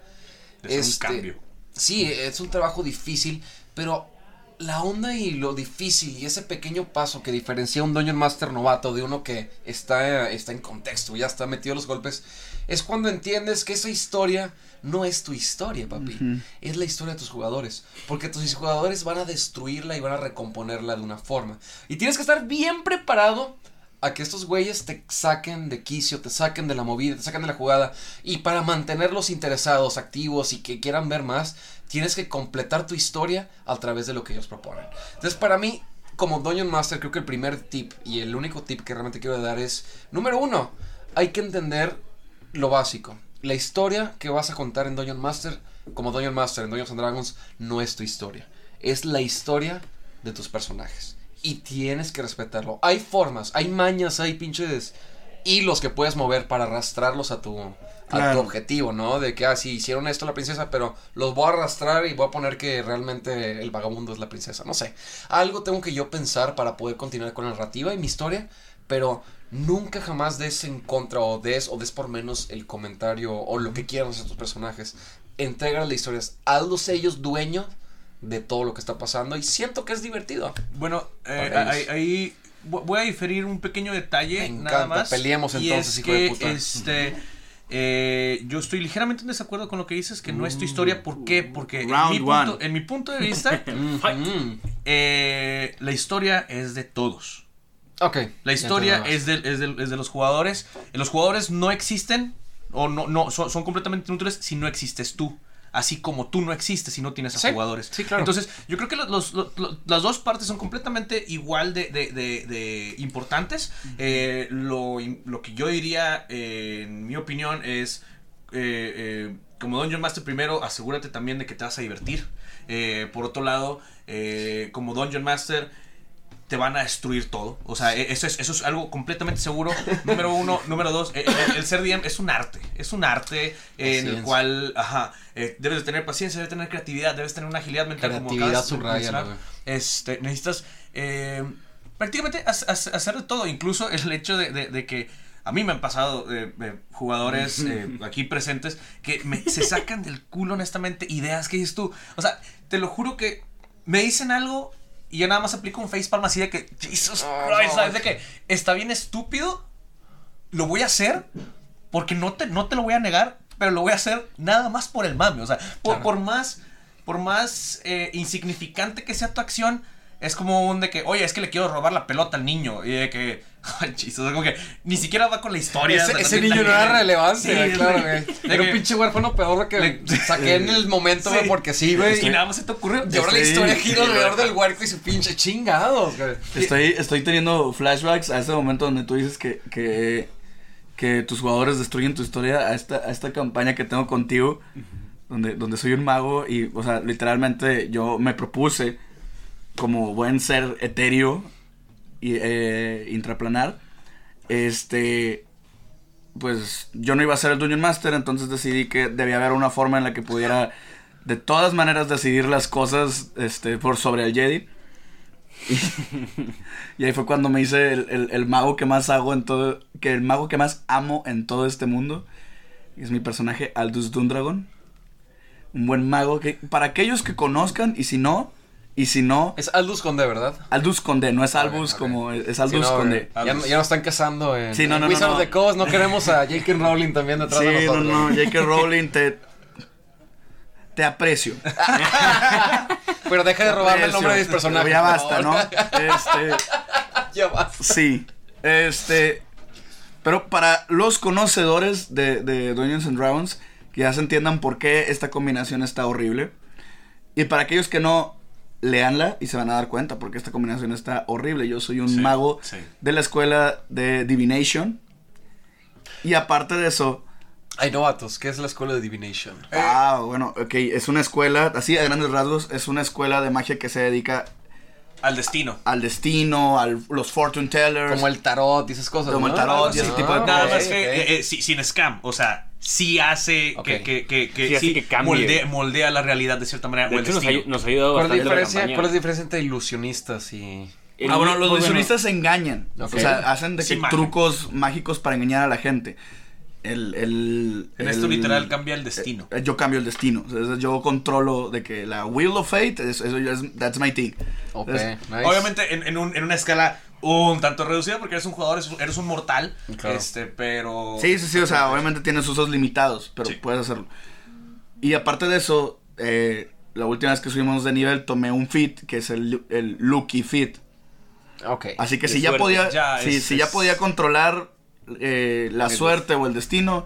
Es un Este, cambio. Sí, es un trabajo difícil, pero la onda y lo difícil y ese pequeño paso que diferencia a un Dungeon Master novato de uno que está, está en contexto, ya está metido a los golpes, es cuando entiendes que esa historia no es tu historia, papi. Es la historia de tus jugadores. Porque tus jugadores van a destruirla y van a recomponerla de una forma. Y tienes que estar bien preparado a que estos güeyes te saquen de quicio, te saquen de la movida, te saquen de la jugada. Y para mantenerlos interesados, activos y que quieran ver más, tienes que completar tu historia a través de lo que ellos proponen. Entonces, para mí, como Dungeon Master, creo que el primer tip y el único tip que realmente quiero dar es: número uno, hay que entender lo básico. La historia que vas a contar en Dungeon Master, como Dungeon Master en Dungeons and Dragons, no es tu historia. Es la historia de tus personajes. Y tienes que respetarlo. Hay formas, hay mañas, hay pinches hilos que puedes mover para arrastrarlos a tu, a tu objetivo, ¿no? De que, ah, sí, hicieron esto a la princesa, pero los voy a arrastrar y voy a poner que realmente el vagabundo es la princesa. No sé. Algo tengo que yo pensar para poder continuar con la narrativa y mi historia, pero nunca jamás des en contra o des o des por menos el comentario o lo que quieran hacer tus personajes. Entrega las historias, hazlos ellos dueños de todo lo que está pasando y siento que es divertido. Bueno, eh, ahí, voy a diferir un pequeño detalle. Me nada más. peleemos y entonces, es hijo de que, puta. Este, eh, yo estoy ligeramente en desacuerdo con lo que dices, que no es tu historia. ¿Por qué? Porque en Round mi, punto, one. en mi punto de vista, Mm, eh, la historia es de todos. ok. La historia Ya es de, es, de, es de los jugadores. Los jugadores no existen o no, no son, son completamente inútiles si no existes tú. Así como tú no existes si no tienes a Sí, jugadores. sí, claro. Entonces, yo creo que los- los- los- los- las dos partes son completamente igual de, de- de- de importantes. Eh, lo, lo que yo diría, eh, en mi opinión, es eh, eh, como Dungeon Master primero, asegúrate también de que te vas a divertir. Por otro lado, como Dungeon Master, te van a destruir todo. O sea, eso es, eso es algo completamente seguro. Número uno. Número dos, eh, el, el ser DM es un arte. Es un arte eh, en el cual, ajá, eh, debes de tener paciencia, debes tener creatividad, debes tener una agilidad mental. como Creatividad, acabas de mencionar. güey. Este, necesitas eh, prácticamente ha- ha- hacer de todo. Incluso el hecho de, de- de que a mí me han pasado eh, eh, jugadores eh, aquí presentes que me- se sacan del culo, honestamente, ideas que dices tú. O sea, te lo juro que me dicen algo y yo nada más aplico un facepalm así de que, Jesus Christ. ¿sabes? De que está bien estúpido, lo voy a hacer porque no te, no te lo voy a negar, pero lo voy a hacer nada más por el mame. O sea, por, Claro. por más, por más eh, insignificante que sea tu acción, es como un de que, oye, es que le quiero robar la pelota al niño. Y de que, ay, chistoso, como que ni siquiera va con la historia. Ese, o sea, niño no era relevante, Sí, claro, güey. Era un pinche huérfano peor que Le- saqué en el momento, güey, Sí. porque sí, güey. Y nada más se te ocurrió. Y ahora la historia gira alrededor del huerco y su pinche chingados, güey. Estoy, estoy teniendo flashbacks a ese momento donde tú dices que, que, que tus jugadores destruyen tu historia a esta, a esta campaña que tengo contigo, donde, donde soy un mago y, o sea, literalmente yo me propuse como buen ser etéreo y eh, intraplanar, este, pues yo no iba a ser el Dungeon Master, entonces decidí que debía haber una forma en la que pudiera de todas maneras decidir las cosas este, por sobre el Jedi. Y ahí fue cuando me hice el, el- mago que más hago en todo, que el mago que más amo en todo este mundo. Es mi personaje Aldous Dundragon. Un buen mago que, para aquellos que conozcan, y si no, y si no, Es Aldous Conde, ¿verdad? Aldous Conde, no es Albus como, es Sí, Aldous no, Conde. ya, no- ya nos están casando en, Sí, no, no, no, no. of the Coast. No queremos a J.K. Rowling también detrás de Sí, no, nosotros. no, J.K. Rowling, te, te aprecio. Pero deja de robarme el nombre de mis personajes. Ya por basta, ¿no? Este, ya basta. Sí. Este. Pero para los conocedores de, de Dungeons and Dragons, que ya se entiendan por qué esta combinación está horrible. Y para aquellos que no, leanla y se van a dar cuenta porque esta combinación está horrible. Yo soy un Sí, mago sí. de la escuela de Divination. Y aparte de eso, Ay, novatos, ¿qué es la escuela de Divination? ah, bueno, ok, es una escuela, así a grandes rasgos, es una escuela de magia que se dedica Al destino. al destino, a los fortune tellers. Como el tarot y esas cosas. Como ¿no? el tarot y ese tipo de Ah, Nada más que eh, eh, sí, sin scam, o sea, sí hace que, que, que, que, Sí hace sí que cambie. moldea, moldea la realidad de cierta manera. De o el hecho, nos ha, destino. nos ha ayudado ¿Cuál es, la bastante la diferencia, campaña. ¿Cuál es la diferencia entre ilusionistas y.? El- Ah, bueno, los bueno, ilusionistas se engañan. O sea, hacen de Sí, que magia. trucos mágicos para engañar a la gente. El, el, En esto literal cambia el destino. eh, Yo cambio el destino. O sea, yo controlo de que la Wheel of Fate, es- eso ya es, that's my thing. Nice. Obviamente en, en, un- en una escala un tanto reducida porque eres un jugador, eres, un mortal. Claro. Este, pero. Sí, sí, sí, o sea, obviamente tienes usos limitados, pero Sí. puedes hacerlo. Y aparte de eso, eh, la última vez que subimos de nivel tomé un fit, que es el, el Lucky Fit. Ok. Así que De si ya suerte. podía, Ya, si, es- si ya podía controlar eh, la suerte o el destino,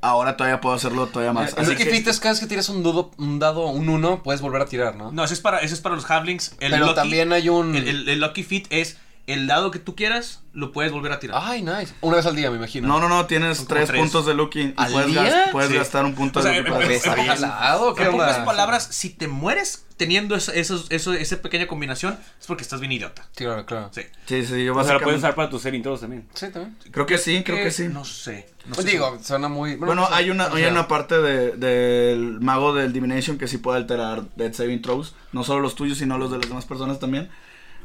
ahora todavía puedo hacerlo todavía más. El Así Lucky que- Fit es cada vez que tiras un, dudo, un dado, un 1, puedes volver a tirar, ¿no? No, eso es para, eso es para los halflings. El Pero lucky- también hay un. El, el- el Lucky Fit es el dado que tú quieras, lo puedes volver a tirar. Ay, nice. Una vez al día, me imagino. No, no, no, tienes tres, tres. puntos de Lucky y ¿Al puedes, día? gas- puedes Sí. gastar un punto O sea, de Lucky. en- Está en- jalado, ¿qué En pocas palabras, si te mueres teniendo esa, esos, eso, esa pequeña combinación, es porque estás bien idiota. Sí, claro, claro. Sí. Sí, sí, yo O sea, la puedes usar para tus saving throws también. Sí, también. Creo que sí, creo que sí. No sé. No Pues sé digo, suena muy. Bueno, pues, hay una, hay una parte de- del mago del Divination que sí puede alterar Dead Saving Throws. No solo los tuyos, sino los de las demás personas también.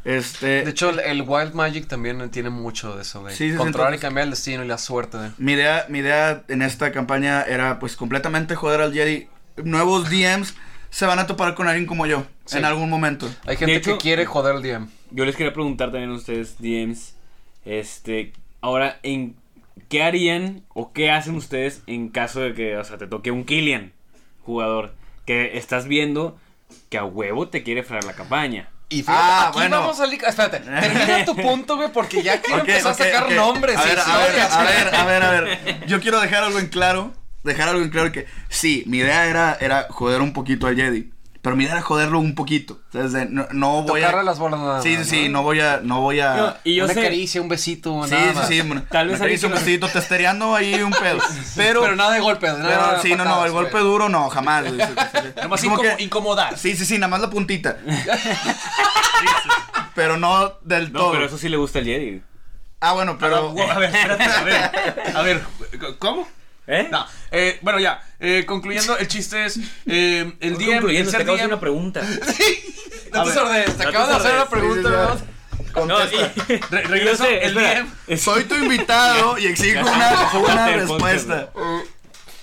Este, De hecho, el, el Wild Magic también tiene mucho de eso, de Sí, controlar y cambiar el destino y la suerte. de- mi idea, mi idea en esta campaña era pues completamente joder al Jedi. Nuevos DMs se van a topar con alguien como yo Sí. en algún momento. Hay gente hecho- que quiere joder al DM. Yo les quería preguntar también a ustedes, DMs, este, ahora, ¿en qué harían o qué hacen ustedes en caso de que, o sea, te toque un Killian, jugador, que estás viendo que a huevo te quiere fregar la campaña? Y fíjate, Ah, aquí bueno. vamos a Espérate, termina tu punto, güey, porque ya quiero Ok, empezar a sacar nombres. A y ver, a ver, historias, a güey. ver, a ver, a ver. Yo quiero dejar algo en claro. Dejar algo en claro que sí, mi idea era, era joder un poquito al Jedi. Pero mi idea era joderlo un poquito. Desde- no, no voy Tocarle a. las bolas nada Sí, sí, sí, no voy a. No voy a. No, y yo Una sé, caricia, un besito, Sí, nada sí, más. sí. bueno, Tal vez hice un que no- vestidito testereando ahí un pedo. Pero, Pero nada de golpe, nada pero sí, no, no, el golpe duro no, jamás. Nomás Como incomo- que- incomodar. Sí, sí, sí, nada más la puntita. pero no del no, todo. pero eso sí le gusta al Jedi. Ah, bueno, pero. A ver, espérate, a ver. A ver, ¿cómo? ¿Eh? No, eh, bueno, ya. eh, concluyendo, el chiste es. eh, el DM. El Concluyendo, te acabo de hacer DM una pregunta. No A te ver, sordes, te no te de hacer la sordes. pregunta, Sí, sí, ¿verdad? No, y, Re- regreso, sé, el espera, DM. Soy tu invitado y exijo una, una respuesta.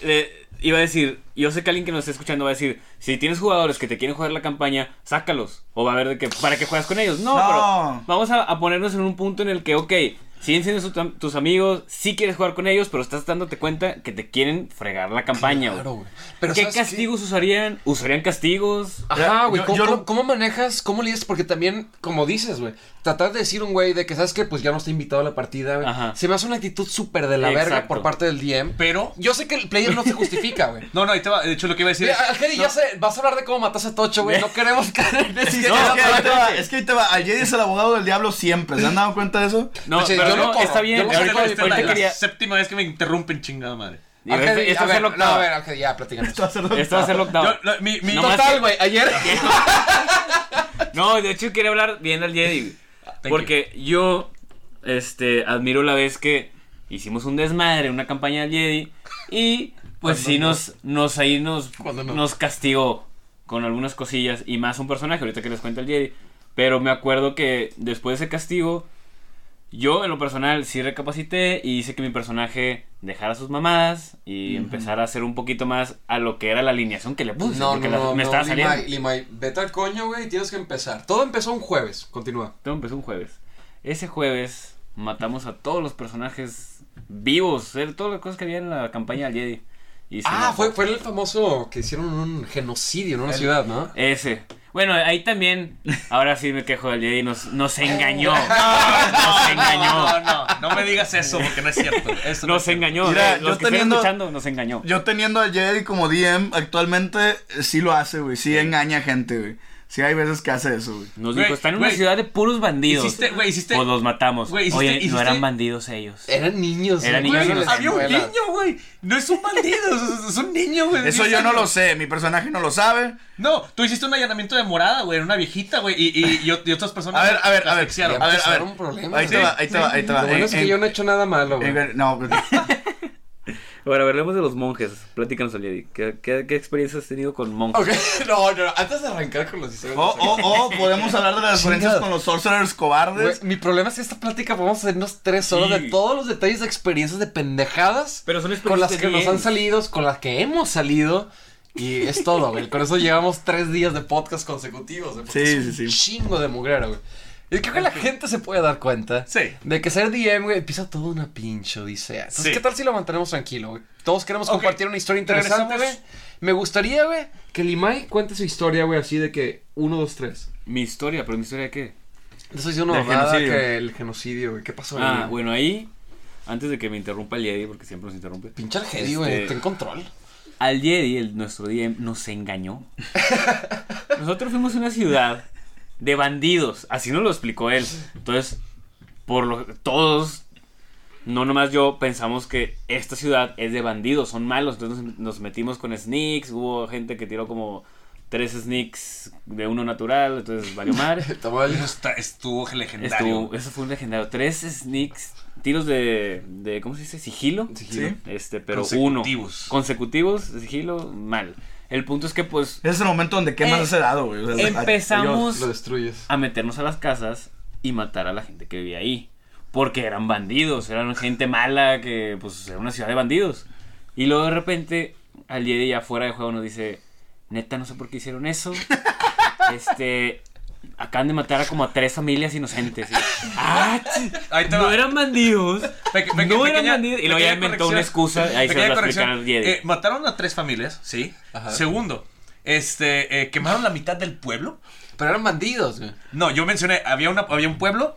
Eh, iba a decir, yo sé que alguien que nos está escuchando va a decir, si tienes jugadores que te quieren jugar la campaña, sácalos. O va a haber de que, para que juegas con ellos. No, No. pero vamos a, a ponernos en un punto en el que, ok, siguen siendo su- tus amigos, sí quieres jugar con ellos, pero estás dándote cuenta que te quieren fregar la campaña, güey. Claro, güey. Pero ¿Qué ¿sabes castigos usarían? ¿Usarían castigos? Ajá, güey. ¿Cómo, cómo- lo- cómo manejas? ¿Cómo lidias? Porque también, como dices, güey, tratar de decir a un güey de que sabes que pues ya no está invitado a la partida, güey. Ajá. Se me hace una actitud súper de la verga por parte del DM. Pero. Yo sé que el player no se justifica, güey. No, no, ahí te va. De hecho, lo que iba a decir Mira, es. Algeri, ya sé, vas a hablar de cómo mataste a Tocho, güey. No queremos caer en ese Es que, tema, es que ahí güey. te va, es que ahí te va. Al Jedi es el abogado del diablo siempre. ¿Se han dado cuenta de eso? No, pero yo no, está bien. yo de la- séptima vez que me interrumpen, chingada madre. Digo, Algeri, esto- esto a va a ser ver, no, a ver, ya, platícanos. Esto va a ser Esto va a ser lockdown. Yo, lo- mi, mi, No más Total, que- güey, ayer... No, de hecho quería hablar bien al Jedi. Porque yo este admiro la vez que hicimos un desmadre, una campaña del Jedi y pues sí nos nos ahí nos nos castigó con algunas cosillas y más un personaje ahorita que les cuento el Jedi, pero me acuerdo que después de ese castigo yo en lo personal sí recapacité y hice que mi personaje dejara sus mamadas y empezara a hacer un poquito más a lo que era la alineación que le puse. No, porque no, la- no, me estaba saliendo. Limay, Limay, vete al coño, güey, tienes que empezar. Todo empezó un jueves, continúa. Todo empezó un jueves. Ese jueves matamos a todos los personajes vivos, eh, todas las cosas que había en la campaña del Jedi. Y Ah, fue, fue el famoso que hicieron un genocidio en una ciudad, ¿no? Ese. Bueno, ahí también, ahora sí me quejo del Jedi, nos, nos engañó. nos engañó. No, no, no me digas eso porque no es cierto. Eso no Nos es cierto. engañó. Mira, los yo que teniendo- escuchando, nos engañó. Yo teniendo al Jedi como DM actualmente, eh, sí lo hace, güey. Sí engaña gente, güey. Sí hay veces que hace eso, güey. Nos Güey, dijo, están en una güey, ciudad de puros bandidos. Hiciste, güey, hiciste. Pues los matamos. Güey, hiciste- Oye, hiciste- no eran bandidos ellos. Eran niños. Eran güey, niños la Había un niño, güey. No es un bandido, es, un niño, güey. Eso 10 yo no años. lo sé, mi personaje no lo sabe. No, tú hiciste un allanamiento de morada, güey, en una viejita, güey, y, y, y, y otras personas. A ver, a ver, a ver, a ver, a ver. Empezaron problemas. Ahí te va, ahí te va, ahí te va. Lo bueno En- es que yo no he hecho nada malo, güey. No, Bueno, hablemos de los monjes. Platícanos al Jedi. ¿Qué, qué, qué experiencia has tenido con monjes? No, no, no, antes de arrancar con los historias. o, o, o podemos hablar de las diferencias con los sorcerers cobardes. mi problema es que esta plática podemos hacernos tres horas Sí. de todos los detalles de experiencias de pendejadas Pero son con las experiencias que nos han salido, con las que hemos salido. Y es todo, güey. Con eso llevamos tres días de podcast consecutivos. güey, Sí, un sí, sí. chingo de mugrero, güey. Y creo que la gente se puede dar cuenta Sí. de que ser DM, güey, empieza toda una pinche odisea. Entonces, Sí. ¿qué tal si lo mantenemos tranquilo, güey? Todos queremos compartir una historia interesante, güey. Me gustaría, güey, que Limay cuente su historia, güey, así de que uno, dos, tres. Mi historia, pero mi historia de qué? Diciendo Del una genocidio. que el genocidio, güey. ¿Qué pasó ahí? Ah, bueno, ahí, antes de que me interrumpa el Jedi, porque siempre nos interrumpe. Pinche al Jedi, güey. Este- Ten control. Al Jedi, el, nuestro DM, nos engañó. Nosotros fuimos a una ciudad de bandidos. Así nos lo explicó él. Entonces, por lo todos, no nomás yo, pensamos que esta ciudad es de bandidos, son malos. Entonces nos, metimos con sneaks. Hubo gente que tiró como tres sneaks de uno natural. Entonces valió madre. Estuvo legendario. Estuvo, eso fue un legendario. Tres sneaks, tiros de, de ¿cómo se dice? Sigilo. Sí. Este, pero Consecutivos. uno. Consecutivos, de sigilo, mal. El punto es que pues Ese es el momento donde quemas Eh, ese dado, güey. O sea, empezamos Lo destruyes. a meternos a las casas y matar a la gente que vivía ahí. Porque eran bandidos, eran gente mala que pues era una ciudad de bandidos. Y luego de repente al Jedi ya fuera de juego nos dice, neta no sé por qué hicieron eso. este, acaban de matar a como a tres familias inocentes. Y, ah, chi- Ahí te no eran bandidos. Peque- peque- no eran bandidos. Y luego ya inventó una excusa. Ahí se Pequeña lo va a explicar corrección. al Jedi. Eh, mataron a tres familias, sí. Ajá. Segundo, este, eh, quemaron la mitad del pueblo. Pero eran bandidos, güey. No, yo mencioné, había, una, había un pueblo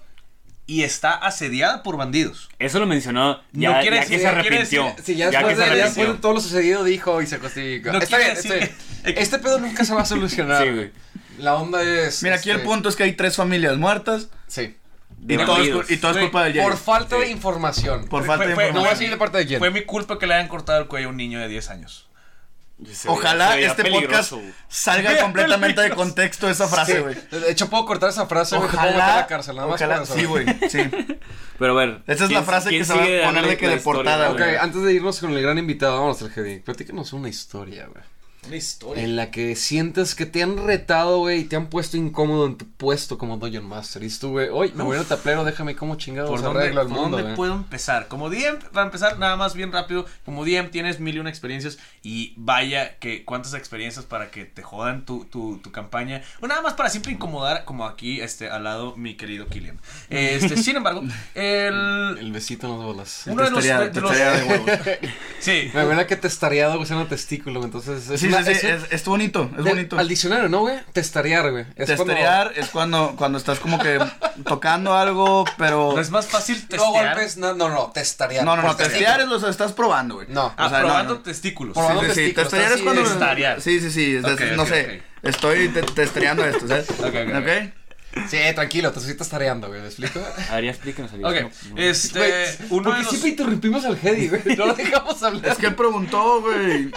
y está asediada por bandidos. Eso lo mencionó ya, No quiere ya que decir- se quiere arrepintió. decir- Sí, ya Ya después, que se de, ya después de todo lo sucedido dijo y se justifica. No está bien, este, que- este pedo nunca se va a solucionar. Sí, güey. La onda es. Mira, aquí el este, punto es que hay tres familias muertas Sí. Y todo, es, y todo es culpa del Jedi. Por falta de Sí. información. Por Fue- falta de fue- No voy a información. decir de parte de quién. Fue mi culpa que le hayan cortado el cuello a un niño de 10 años. Se Ojalá se este peligroso, podcast salga completamente de contexto esa frase, Sí. güey. De hecho, puedo cortar esa frase, güey. puedo meter a Ojalá, la cárcel, nada más ojalá, por eso. sí, güey, sí. Pero a ver. Esa es la ¿quién- frase que se va a poner de que de portada, Ok, antes de irnos con el gran invitado, vamos al Jedi. Platícanos una historia, güey. Una historia. en la que sientes que te han retado, güey, y te han puesto incómodo en tu puesto como Dungeon Master. Y tú, güey, oye, me voy al tablero, déjame cómo chingados ¿Por dónde, arreglo el por mundo, dónde puedo empezar? Como DM, para empezar, nada más bien rápido. Como DM tienes mil y una experiencias. Y vaya que cuántas experiencias para que te jodan tu, tu, tu campaña. O nada más para siempre incomodar, como aquí este, al lado mi querido Killian. Este, sin embargo, el. El besito en las bolas. Uno de los- de de. Sí. Me acuerda que testareado usando testículo, entonces... Es Sí, sí, sí, es es, bonito, es de- bonito. Al diccionario, ¿no, güey? Testarear, güey. Es cuando- Testerear es cuando, cuando estás como que tocando algo, pero... No es más fácil testear. No golpes, no, no, no, testarear. No, no, no, testear es lo que estás probando, güey. No. Ah, O sea, no, probando no. testículos. Probando Sí, sí, sí, testículos, testear es cuando... es. Testarear. Sí, sí, sí, es- Ok, es- no sé, estoy te- testereando esto, ¿sabes? Ok. Sí, tranquilo, te estoy testareando, güey, ¿me explico? A ver, ya explíquenos. Ariel, Ok, ¿cómo- cómo- este. Güey, uno porque de los- siempre interrumpimos al Hedy, güey. No lo dejamos hablar. Es que él preguntó, güey.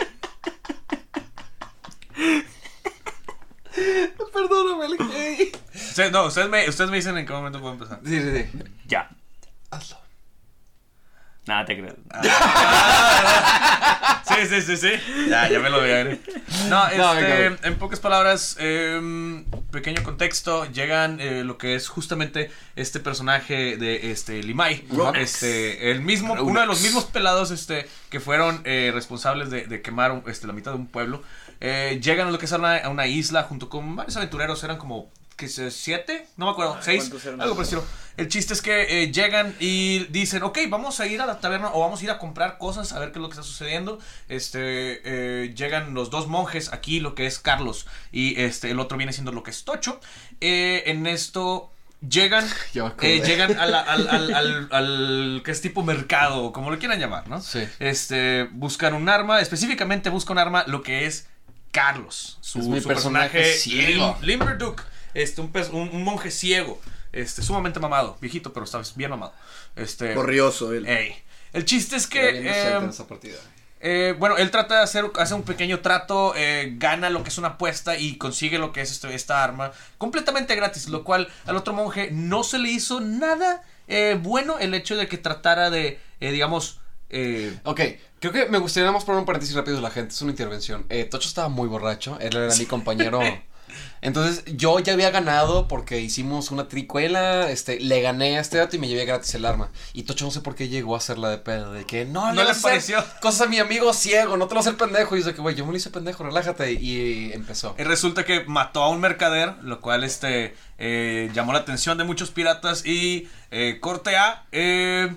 Perdóname, el Hedy. Ustedes- no, ustedes me, ustedes me dicen en qué momento puedo empezar. Sí, sí, sí. Ya. Hazlo. Nada, te creo. Sí, sí, sí, sí. Ya, ya me lo veía. No, este, No, venga. en pocas palabras, em, pequeño contexto, llegan eh, lo que es justamente este personaje de este Limay. Este, el mismo, uno de los mismos pelados este, que fueron eh, responsables de, de quemar este, la mitad de un pueblo. Eh, llegan a lo que es a una, a una isla junto con varios aventureros, eran como que siete, no me acuerdo, seis, ¿cuántos eran? algo por el chiste es que eh, llegan y dicen, ok, vamos a ir a la taberna o vamos a ir a comprar cosas, a ver qué es lo que está sucediendo. Este, eh, llegan los dos monjes aquí, lo que es Carlos y este, el otro viene siendo lo que es Tocho. Eh, en esto llegan, eh, llegan al, al, al, al- que es tipo mercado, como lo quieran llamar, ¿no? Sí. Este, buscan un arma, específicamente busca un arma, lo que es Carlos, su, Es mi su personaje personaje ciego. Lim- Limberduke, este, un, pers- un, un monje ciego, este, sumamente mamado, viejito, pero está bien mamado. Este, Corrioso, él. ey. El chiste es que, inocente eh, en esa partida. eh, bueno, él trata de hacer, hace un pequeño trato, eh, gana lo que es una apuesta y consigue lo que es este- esta arma completamente gratis, lo cual al otro monje no se le hizo nada eh, bueno el hecho de que tratara de, eh, digamos, eh, Ok, creo que me gustaría nada más poner un paréntesis rápido de la gente. Es una intervención. Eh, Tocho estaba muy borracho. Él era mi compañero. Entonces, yo ya había ganado porque hicimos una tricuela. Este, le gané a este dato y me llevé gratis el arma. Y Tocho no sé por qué llegó a hacerla de pedo. De que no, No le hacer pareció. Cosas a mi amigo ciego, no te lo hacer pendejo. Y dice que, güey, yo me lo hice pendejo, relájate. Y empezó. Eh, resulta que mató a un mercader, lo cual este eh, llamó la atención de muchos piratas y eh, corte A, eh,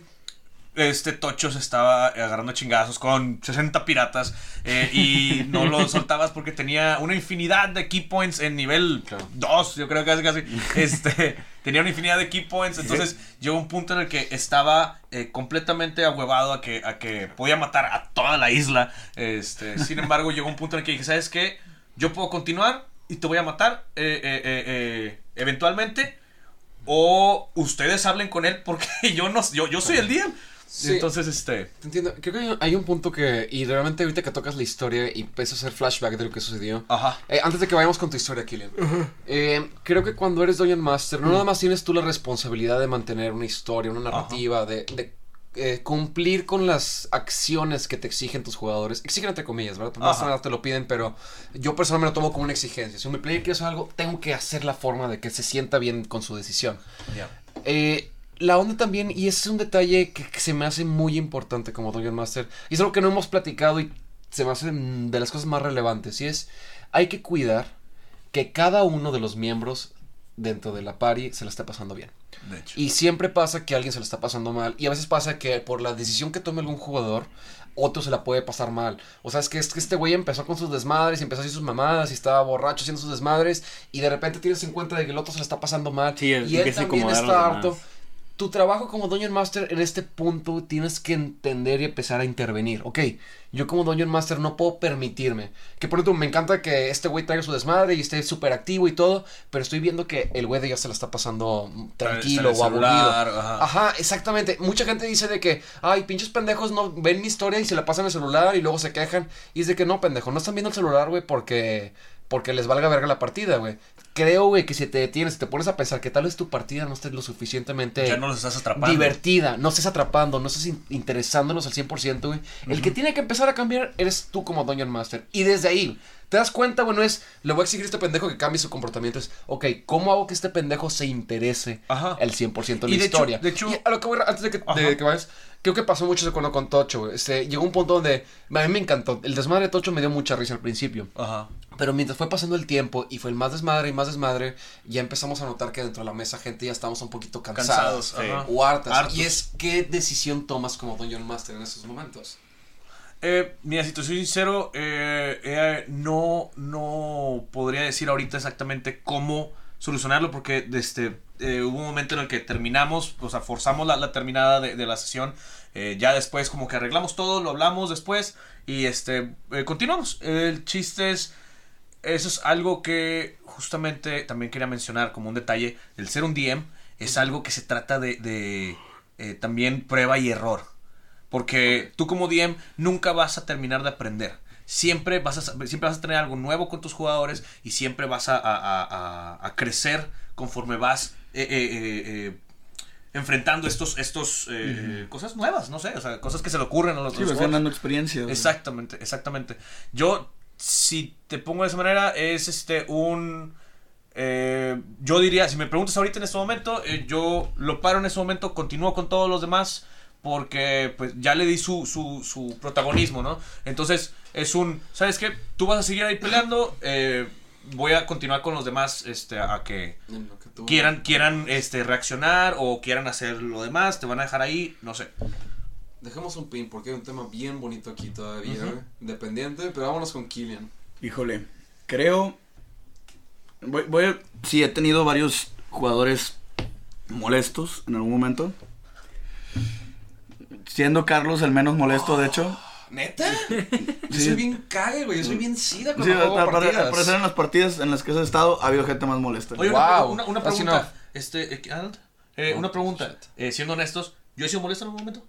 este Tocho se estaba agarrando chingazos con 60 piratas eh, y no lo soltabas porque tenía una infinidad de key points en nivel Claro. 2, yo creo casi casi. Este, tenía una infinidad de key points, entonces llegó un punto en el que estaba eh, completamente ahuevado a que, a que podía matar a toda la isla. Este, sin embargo, llegó un punto en el que dije, ¿sabes qué? Yo puedo continuar y te voy a matar eh, eventualmente. O ustedes hablen con él porque yo no yo, yo soy el día. Sí. Entonces, este. Te entiendo. Creo que hay- hay un punto que. Y realmente ahorita que tocas la historia y empiezas a hacer flashback de lo que sucedió. Ajá. Eh, antes de que vayamos con tu historia, Killian. Eh, creo que cuando eres Dungeon Master, no nada más tienes tú la responsabilidad de mantener una historia, una narrativa, de, de, eh, cumplir con las acciones que te exigen tus jugadores. Exigen entre comillas, ¿verdad? Más nada te lo piden, pero yo personalmente lo tomo como una exigencia. Si un player quiere hacer algo, tengo que hacer la forma de que se sienta bien con su decisión. Eh, la onda también, y ese es un detalle que, que se me hace muy importante como Dungeon Master, y es algo que no hemos platicado y se me hace de las cosas más relevantes, y es, hay que cuidar que cada uno de los miembros dentro de la party se la esté pasando bien. De hecho. Y siempre pasa que alguien se la está pasando mal. Y a veces pasa que por la decisión que tome algún jugador, otro se la puede pasar mal. O sea, es que, es que este güey empezó con sus desmadres y empezó a hacer sus mamadas y estaba borracho haciendo sus desmadres. Y de repente tienes en cuenta de que el otro se la está pasando mal. Sí, y él también está harto. demás. Tu trabajo como Dungeon Master en este punto tienes que entender y empezar a intervenir. Ok, yo como Dungeon Master no puedo permitirme. Que por ejemplo me encanta que este güey traiga su desmadre y esté súper activo y todo. Pero estoy viendo que el güey de ya se la está pasando tranquilo o aburrido. ajá. Ajá, exactamente. Mucha gente dice de que, ay, pinches pendejos no ven mi historia y se la pasan en el celular y luego se quejan. Y es de que no, pendejo, no están viendo el celular, güey, porque porque les valga verga la partida, güey. Creo, güey, que si te detienes, si te pones a pensar que tal vez tu partida no esté lo suficientemente Ya no los estás atrapando. divertida, no estés atrapando, no estés in- interesándolos al 100%, güey. El que tiene que empezar a cambiar eres tú como Dungeon Master. Y desde ahí, te das cuenta, güey, no es, le voy a exigir a este pendejo que cambie su comportamiento. Es, ok, ¿cómo hago que este pendejo se interese Ajá. el 100% en Y la de hecho- historia? de hecho- Y a lo que voy, antes de que, de que vayas, creo que pasó mucho eso con, con Tocho. Este, llegó un punto donde a mí me encantó. El desmadre de Tocho me dio mucha risa al principio. Ajá. Pero mientras fue pasando el tiempo y fue el más desmadre y más desmadre, ya empezamos a notar que dentro de la mesa gente ya estábamos un poquito cansados. Cansados. Ajá. O hartas. Hartos. Y es qué decisión tomas como Dungeon Master en esos momentos. Eh, mira, si te soy sincero, eh, eh, no, no podría decir ahorita exactamente cómo solucionarlo porque este, eh, hubo un momento en el que terminamos, o sea, forzamos la, la terminada de, de la sesión. eh, ya después como que arreglamos todo, lo hablamos después y este, eh, continuamos. El chiste es, eso es algo que justamente también quería mencionar como un detalle. El ser un DM es algo que se trata de, de, también prueba y error. Porque tú como DM nunca vas a terminar de aprender. Siempre vas a, siempre vas a tener algo nuevo con tus jugadores y siempre vas a, a- a- crecer conforme vas eh, eh, eh, eh, enfrentando estos, estos eh, cosas nuevas, no sé, o sea, cosas que se le ocurren a los, Sí, vas ganando experiencia. Exactamente, exactamente. Yo, si te pongo de esa manera, es este un... eh, yo diría, si me preguntas ahorita en este momento, eh, yo lo paro en este momento, continúo con todos los demás, porque pues ya le di su, su, su protagonismo, ¿no? Entonces, es un, ¿sabes qué? Tú vas a seguir ahí peleando, eh, voy a continuar con los demás este, a que quieran, quieran este, reaccionar o quieran hacer lo demás, te van a dejar ahí, no sé. Dejemos un pin porque hay un tema bien bonito aquí todavía, güey. Independiente, pero vámonos con Killian. Híjole, creo. Voy, voy a- Sí, he tenido varios jugadores molestos en algún momento. Siendo Carlos el menos molesto, de hecho. ¿Neta? Yo Sí. soy bien cague, güey. Yo soy bien sida Sí, cuando juego para, para- partidas. para ser en las partidas en las que has estado, ha habido gente más molesta. Oye, una, Wow, una, una pregunta. Este, eh, Arnold, eh, una pregunta. Eh, siendo honestos, ¿yo he sido molesto en algún momento?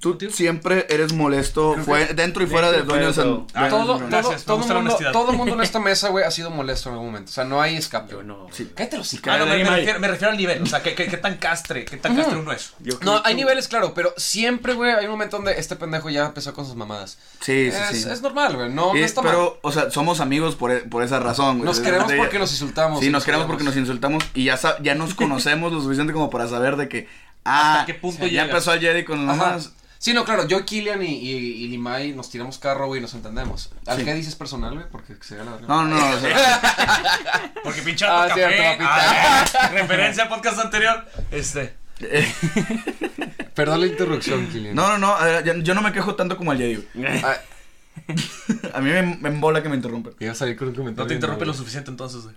Tú siempre eres molesto fue, que- dentro y fuera de dentro y fuera dueños de todo. Ah, todo, todo, Gracias, todo, mundo, todo mundo en esta mesa, güey, ha sido molesto en algún momento. O sea, no hay escape. Yo no. Sí. Cállate los Ah, no, me, me refiero, me refiero al nivel. O sea, ¿qué, qué, qué tan castre, qué tan castre uno es? Yo No, hay que- niveles, claro, pero siempre, güey, hay un momento donde este pendejo ya empezó con sus mamadas. Sí, sí, es, sí. es normal, güey. No, Y- no está mal. pero, o sea, somos amigos por, por esa razón. güey. Nos queremos porque nos insultamos. Sí, nos queremos porque nos insultamos y ya, ya nos conocemos lo suficiente como para saber de que. Ah, ¿Hasta qué punto ya empezó el Jedi con Ajá. mamás. Sí, no, claro, yo, Killian y, y, y Limay nos tiramos carro, güey, y nos entendemos. ¿Al Sí. qué dices personal, güey? Porque se la verga. No, no, no. Porque pincharon Ah, café. cierto. Ah, referencia al podcast anterior. Este. Perdón la interrupción, Killian. no, no, no. yo, yo no me quejo tanto como el Jedi. Ah, A mí me, me embola que me interrumpan. iba a salir con un comentario. No te interrumpe lo suficiente entonces, güey.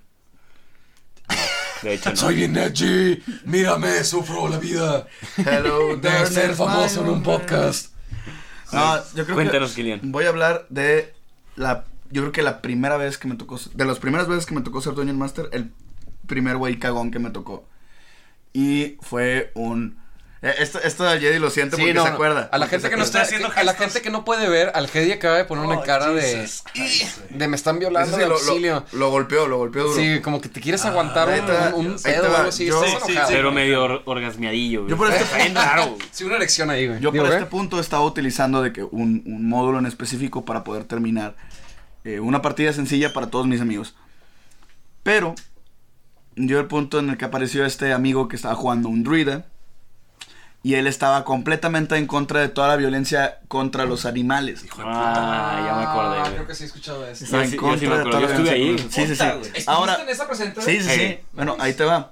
De hecho, no. Soy bien edgy. Mírame, sufro la vida Hello, de ser famoso en un podcast. No, yo creo Cuéntanos, que Kilian. voy a hablar de la yo creo que la primera vez que me tocó de las primeras veces que me tocó ser Dungeon Master, el primer güey cagón que me tocó. Y fue un esto esto de Jedi lo siento Sí, porque no, se no. acuerda. A la gente que no está, a la gente que no puede ver, al Hedy acaba de poner una Oh, cara de, Jesus de me están violando sí, de lo, lo- auxilio. lo golpeó, lo golpeó duro. Sí, como que te quieres aguantar ahí te va, un, un ahí te pedo o algo así. Yo- estás sí. Pero medio or- orgasmeadillo, güey. Yo por este. Sí, una ahí, güey. Yo Digo, para ¿eh? este punto estaba utilizando de que un, un módulo en específico para poder terminar eh, una partida sencilla para todos mis amigos. Pero yo el punto en el que apareció este amigo que estaba jugando un druida y él estaba completamente en contra de toda la violencia contra los animales. Ah, ya me acordé, creo güey. que sí he escuchado de eso. Estaba sí, en sí contra de toda la estuve violencia ahí. Sí, sí, Puta, sí. Ahora, en esa presentación? sí, sí, sí. Hey. Bueno, ahí te va.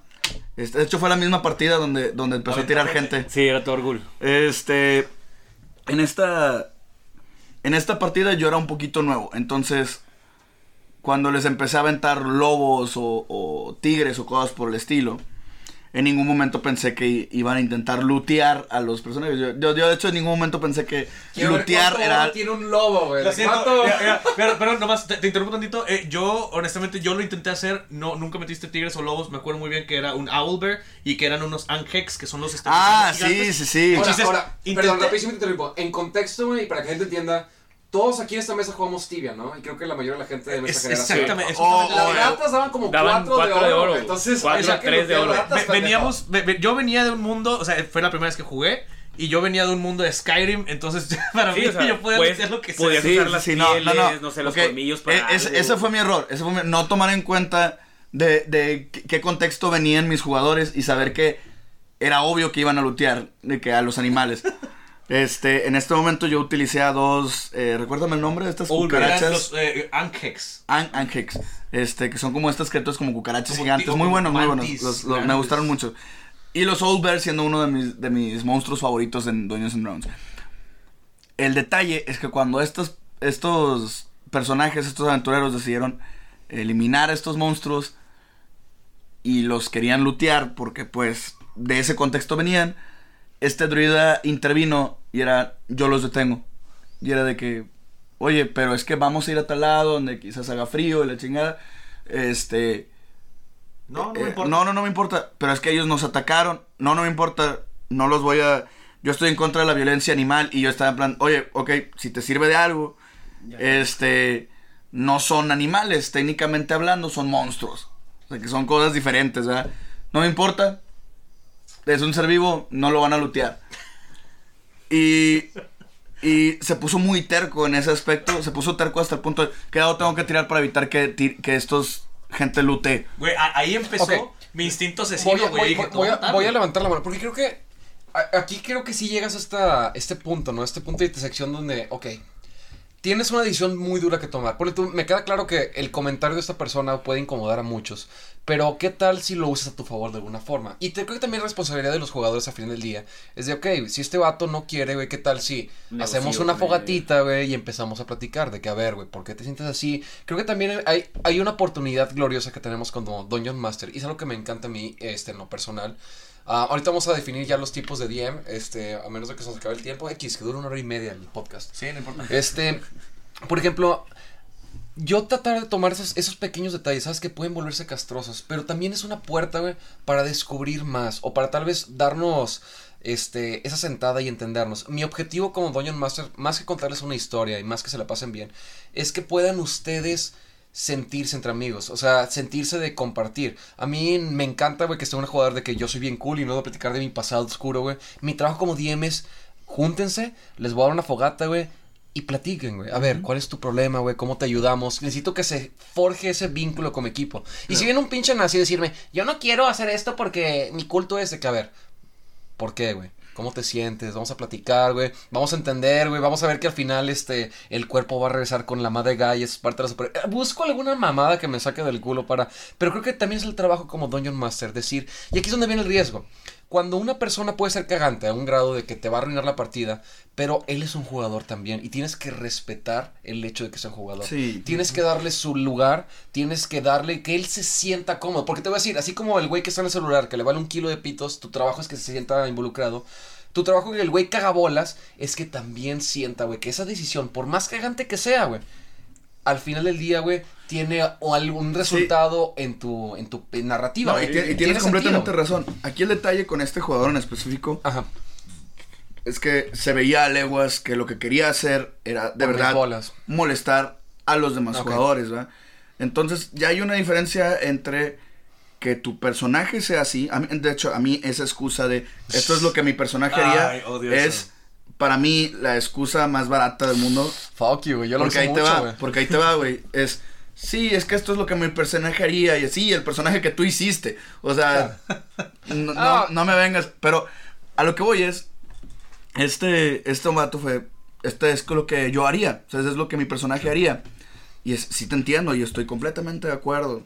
Este, de hecho fue la misma partida donde, donde empezó a tirar gente. Sí, era todo orgullo. Este. En esta. En esta partida yo era un poquito nuevo. Entonces. Cuando les empecé a aventar lobos o, o tigres o cosas por el estilo. En ningún momento pensé que i- iban a intentar lootear a los personajes. Yo, yo, yo, de hecho en ningún momento pensé que Quiero ver lootear cuánto era. tiene un lobo, güey. Lo siento, pero, pero nomás te, te interrumpo tantito. Eh, yo, honestamente, yo lo intenté hacer. No, nunca metiste tigres o lobos. Me acuerdo muy bien que era un owlbear y que eran unos angex, que son los Ah, gigantes. sí, sí, sí. Ahora, ahora, intenté- perdón, rapidísimo te interrumpo. En contexto, güey, para que la gente entienda, todos aquí en esta mesa jugamos tibia, ¿no? Y creo que la mayoría de la gente de nuestra Es- generación. exactamente, es O- justamente o- lo que- Las ratas daban como Daban cuatro, cuatro de de oro. oro. güey. Entonces, Cuatro, o sea, que tres de oro. ratas, veníamos, ve- ve- yo venía de un mundo, o sea, fue la primera vez que jugué. Y yo venía de un mundo de Skyrim, entonces para Sí, mí o sea, yo podía pues, hacer lo que sea. podías Sí, usar sí, las sí, no, pieles, no, no, no. sé, los colmillos para e- ese, algo. ese fue mi error. Ese fue mi- no tomar en cuenta de, de qué- qué contexto venían mis jugadores y saber que era obvio que iban a lutear de que a los animales. Este, en este momento yo utilicé a dos, eh, recuérdame el nombre de estas cucarachas. los eh, Ankex. An- Angex, este, que son como estas criaturas como cucarachas Como gigantes, muy buenos, muy buenos, mantis los- los- me gustaron mucho. Y los Old Bear siendo uno de mis, de mis monstruos favoritos en Dungeons and Dragons. El detalle es que cuando estos, estos personajes, estos aventureros decidieron eliminar a estos monstruos y los querían lootear porque pues de ese contexto venían, este druida intervino y era yo los detengo. Y era de que, oye, pero es que vamos a ir a tal lado donde quizás haga frío y la chingada. Este... No, no eh, me importa. no, no, no me importa. Pero es que ellos nos atacaron. No, no me importa. No los voy a... Yo estoy en contra de la violencia animal y yo estaba en plan, oye, ok, si te sirve de algo, este, no son animales, técnicamente hablando, son monstruos. O sea, que son cosas diferentes, ¿verdad? No me importa. Es un ser vivo, no lo van a lutear. Y, y se puso muy terco en ese aspecto. Se puso terco hasta el punto de que ahora tengo que tirar para evitar que, que estos gente lute. Güey, ahí empezó mi instinto Voy asesino, a, güey. voy- Dije, voy- "Te voy a- voy a güey". levantar la mano, porque creo que aquí creo que sí llegas hasta este punto, ¿no? Este punto de intersección donde, ok, tienes una decisión muy dura que tomar. Ponle tú, me queda claro que el comentario de esta persona puede incomodar a muchos, pero ¿qué tal si lo usas a tu favor de alguna forma? Y te creo que también es responsabilidad de los jugadores a fin del día. Es de, ok, si este vato no quiere, güey, ¿qué tal si Negocio hacemos una con fogatita, güey, y empezamos a platicar de que, a ver, güey, ¿por qué te sientes así? Creo que también hay, hay una oportunidad gloriosa que tenemos como Dungeon Master, y es algo que me encanta a mí, este, en lo personal. Ah, ahorita vamos a definir ya los tipos de DM, este, a menos de que se nos acabe el tiempo. X, que dura una hora y media el podcast. Sí, no importa. Este, por ejemplo, yo tratar de tomar esos, esos pequeños detalles, sabes que pueden volverse castrosos, pero también es una puerta, güey, para descubrir más o para tal vez darnos este esa sentada y entendernos. Mi objetivo como Dungeon Master, más que contarles una historia y más que se la pasen bien, es que puedan ustedes sentirse entre amigos, o sea, sentirse de compartir. A mí me encanta, güey, que esté un jugador de que yo soy bien cool y no voy a platicar de mi pasado oscuro, güey. Mi trabajo como DM es, júntense, les voy a dar una fogata, güey, y platiquen, güey. A ver, ¿cuál es tu problema, güey? ¿Cómo te ayudamos? Necesito que se forje ese vínculo como equipo. Y si viene un pinche nazi decirme, yo no quiero hacer esto porque mi culto es de que, a ver, ¿por qué, güey? ¿Cómo te sientes? Vamos a platicar, güey. Vamos a entender, güey. Vamos a ver que al final, este, el cuerpo va a regresar con la madre Gaia, es parte de la super... Eh, Busco alguna mamada que me saque del culo para... Pero creo que también es el trabajo como Dungeon Master, decir... Y aquí es donde viene el riesgo. Cuando una persona puede ser cagante a un grado de que te va a arruinar la partida, pero él es un jugador también y tienes que respetar el hecho de que sea un jugador. Sí. Tienes que darle su lugar, tienes que darle que él se sienta cómodo. Porque te voy a decir, así como el güey que está en el celular, que le vale un kilo de pitos, tu trabajo es que se sienta involucrado. Tu trabajo que el güey caga bolas es que también sienta, güey, que esa decisión, por más cagante que sea, güey, al final del día, güey, tiene o algún resultado en tu, en tu narrativa. No, y, Tiene tienes completamente sentido. razón. Aquí el detalle con este jugador en específico Ajá. es que se veía a leguas que lo que quería hacer era de verdad bolas. molestar a los demás jugadores, ¿verdad? Entonces ya hay una diferencia entre que tu personaje sea así. A mí- de hecho, a mí esa excusa de esto es lo que mi personaje haría Ay, odio es eso. para mí la excusa más barata del mundo. Fuck you, güey. Yo lo porque ahí te va, porque ahí te va, güey. Es sí, es que esto es lo que mi personaje haría y así el personaje que tú hiciste. O sea, no, no- Ah. no me vengas, pero a lo que voy es este este vato fue este es lo que yo haría, o sea, es lo que mi personaje haría. Y es, sí te entiendo y estoy completamente de acuerdo.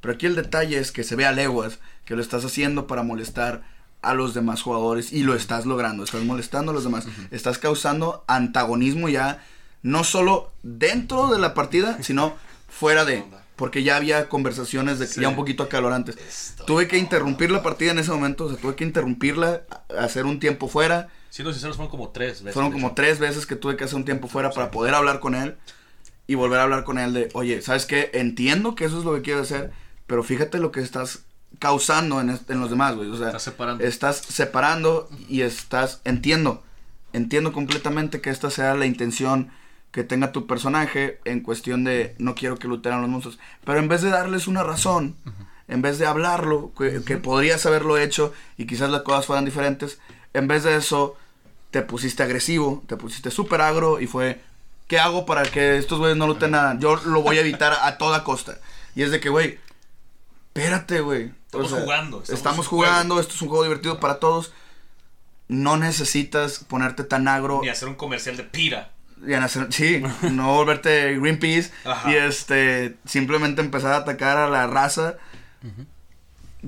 Pero aquí el detalle es que se ve a leguas que lo estás haciendo para molestar a los demás jugadores y lo estás logrando, estás molestando a los demás, estás causando antagonismo ya no solo dentro de la partida, sino fuera de, porque ya había conversaciones de ya un poquito acalorantes. Tuve que interrumpir la partida en ese momento, o sea, tuve que interrumpirla, hacer un tiempo fuera. Siendo sinceros, fueron como tres veces. Fueron como tres veces que tuve que hacer un tiempo fuera para poder hablar con él y volver a hablar con él de, oye, ¿sabes qué? Entiendo que eso es lo que quiero hacer, pero fíjate lo que estás causando en, en los demás, güey. O sea, Estás separando. estás separando y estás, entiendo, entiendo completamente que esta sea la intención que tenga tu personaje en cuestión de no quiero que luteren a los monstruos. Pero en vez de darles una razón, en vez de hablarlo, que, que podrías haberlo hecho y quizás las cosas fueran diferentes, en vez de eso te pusiste agresivo, te pusiste súper agro y fue, ¿qué hago para que estos güeyes no luten nada? Yo lo voy a evitar a toda costa. Y es de que, güey, espérate, güey. Estamos jugando, estamos Estamos, jugando, esto es un juego divertido para todos. No necesitas ponerte tan agro. Ni hacer un comercial de pira. Y en hacer- sí, no volverte Greenpeace Ajá. y este simplemente empezar a atacar a la raza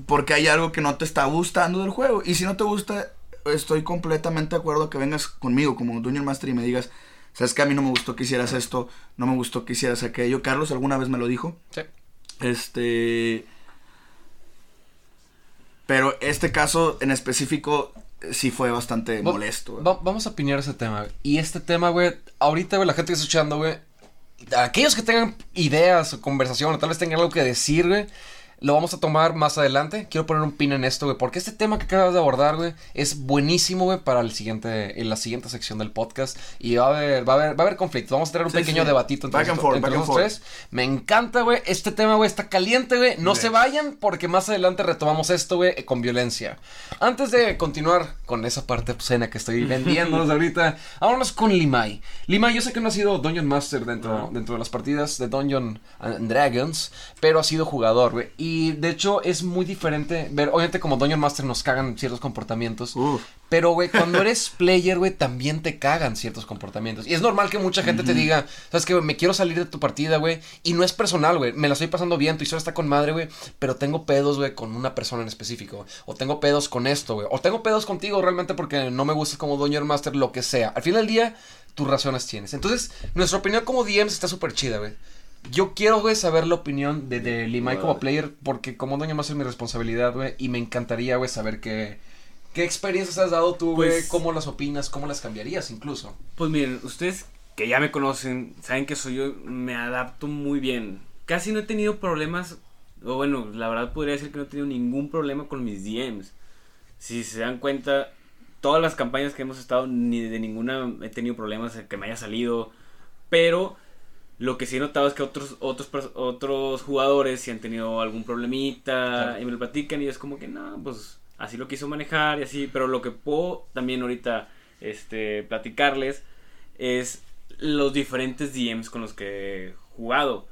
porque hay algo que no te está gustando del juego. Y si no te gusta estoy completamente de acuerdo que vengas conmigo como Dungeon Master y me digas sabes que a mí no me gustó que hicieras esto no me gustó que hicieras aquello Carlos alguna vez me lo dijo. Sí. este pero este caso en específico sí fue bastante Va- molesto va- vamos a opinar ese tema. güey. Y este tema, güey, ahorita, güey, la gente que está escuchando, güey, aquellos que tengan ideas o conversación, o tal vez tengan algo que decir, güey, lo vamos a tomar más adelante. Quiero poner un pin en esto, güey, porque este tema que acabas de abordar, güey, es buenísimo, güey, para el siguiente, en la siguiente sección del podcast. Y va a haber, va a haber, va a haber conflicto. Vamos a tener un Sí, pequeño sí. debatito entre, Back and nosotros- forth, entre back and nosotros tres. Me encanta, güey. Este tema, güey, está caliente, güey. No se vayan porque más adelante retomamos esto, güey, con violencia. Antes de continuar con esa parte obscena que estoy vendiéndonos ahorita, vámonos con Limay. Limay, yo sé que no ha sido Dungeon Master dentro, dentro de las partidas de Dungeon and Dragons, pero ha sido jugador, güey. Y de hecho es muy diferente ver, obviamente como Dungeon Master nos cagan ciertos comportamientos. Uf. Pero, güey, cuando eres player, güey, también te cagan ciertos comportamientos. Y es normal que mucha gente te diga, ¿sabes güey? Me quiero salir de tu partida, güey. Y no es personal, güey. Me la estoy pasando bien, tu historia está con madre, güey. Pero tengo pedos, güey, con una persona en específico. O tengo pedos con esto, güey. O tengo pedos contigo realmente porque no me gustas como Dungeon Master, lo que sea. Al final del día, tus razones tienes. Entonces, nuestra opinión como DMs está súper chida, güey. Yo quiero, güey, saber la opinión de, de Limay como player, porque como Dungeon Master es mi responsabilidad, güey, y me encantaría, güey, saber qué, qué experiencias has dado tú, güey, Pues- cómo las opinas, cómo las cambiarías incluso. Pues miren, ustedes que ya me conocen, saben que soy yo, me adapto muy bien. Casi no he tenido problemas, o bueno, la verdad podría decir que no he tenido ningún problema con mis DMs. Si se dan cuenta, todas las campañas que hemos estado, ni de ninguna he tenido problemas que me haya salido. Pero lo que sí he notado es que otros, otros, otros jugadores sí han tenido algún problemita Claro. y me lo platican y es como que no, pues así lo quiso manejar y así. Pero lo que puedo también ahorita este, platicarles es los diferentes DMs con los que he jugado.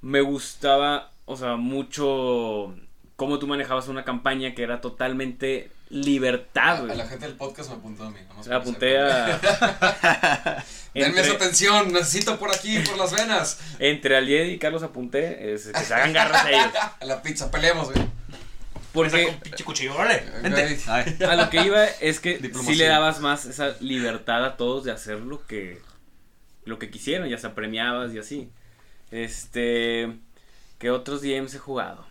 Me gustaba, o sea, mucho cómo tú manejabas una campaña que era totalmente libertad, güey. gente del podcast me apuntó a mí. nomás La para apunté a... Denme entre, esa atención, necesito por aquí, por las venas. entre Alied y Carlos apunté, es, que se hagan garras a ellos. A la pizza, peleemos, güey. Porque con pinche cuchillo, vente. Ay. a lo que iba es que Diplomacia. sí le dabas más esa libertad a todos de hacer lo que lo que quisieron, ya sea premiabas y así. Este, ¿qué otros DMs he jugado?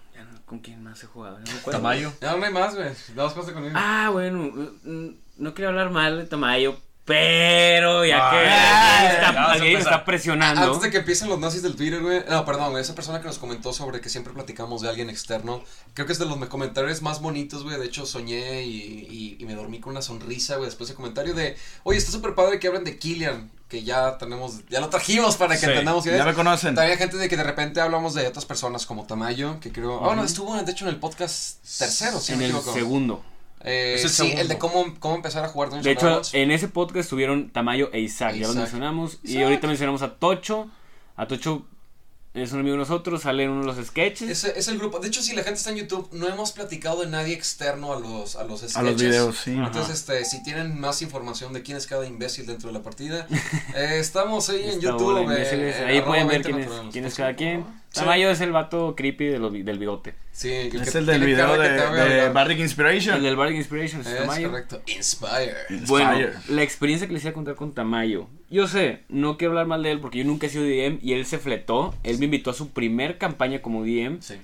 ¿Con quién más he jugado? No me acuerdo. Tamayo. Ya no hay más, güey. Dos cosas conmigo. Ah, bueno, mm, no quería hablar mal de Tamayo, pero ya que Ah, está, ya presionando. Antes de que empiecen los nazis del Twitter, güey. No, perdón, güey. Esa persona que nos comentó sobre que siempre platicamos de alguien externo. Creo que es de los comentarios más bonitos, güey. De hecho, soñé y, y- y me dormí con una sonrisa, güey. Después de comentario de, oye, está súper padre que hablen de Killian. Que ya tenemos, ya lo trajimos para que Sí, entendamos quién Ya me conocen. También hay gente de que de repente hablamos de otras personas como Tamayo, que creo. Ah, bueno, estuvo de hecho en el podcast tercero, si en no me el segundo. Eh, el sí, segundo. el de cómo, cómo empezar a jugar Dungeons De hecho, Dragons. en ese podcast estuvieron Tamayo e Isaac, ya los Isaac. mencionamos. Y ahorita mencionamos a Tocho. A Tocho es un amigo de nosotros, sale en uno de los sketches. Ese es el grupo. De hecho, si la gente está en YouTube, no hemos platicado de nadie externo a los, a los sketches. A los videos, sí. Ajá. Entonces, este, si tienen más información de quién es cada imbécil dentro de la partida, eh, estamos ahí en Esta YouTube. eh, Ahí pueden ver 20 quién es, quién es cada quien. Sí. Tamayo es el vato creepy de los bi- del bigote. Sí, el Es que el del video de, de. Bardic Inspiration. El del Bardic Inspiration es, Es Tamayo. correcto. Inspire. Bueno, Inspire. la experiencia que les iba a contar con Tamayo. Yo sé, no quiero hablar mal de él porque yo nunca he sido DM y él se fletó. Él me invitó a su primer campaña como DM. Sí.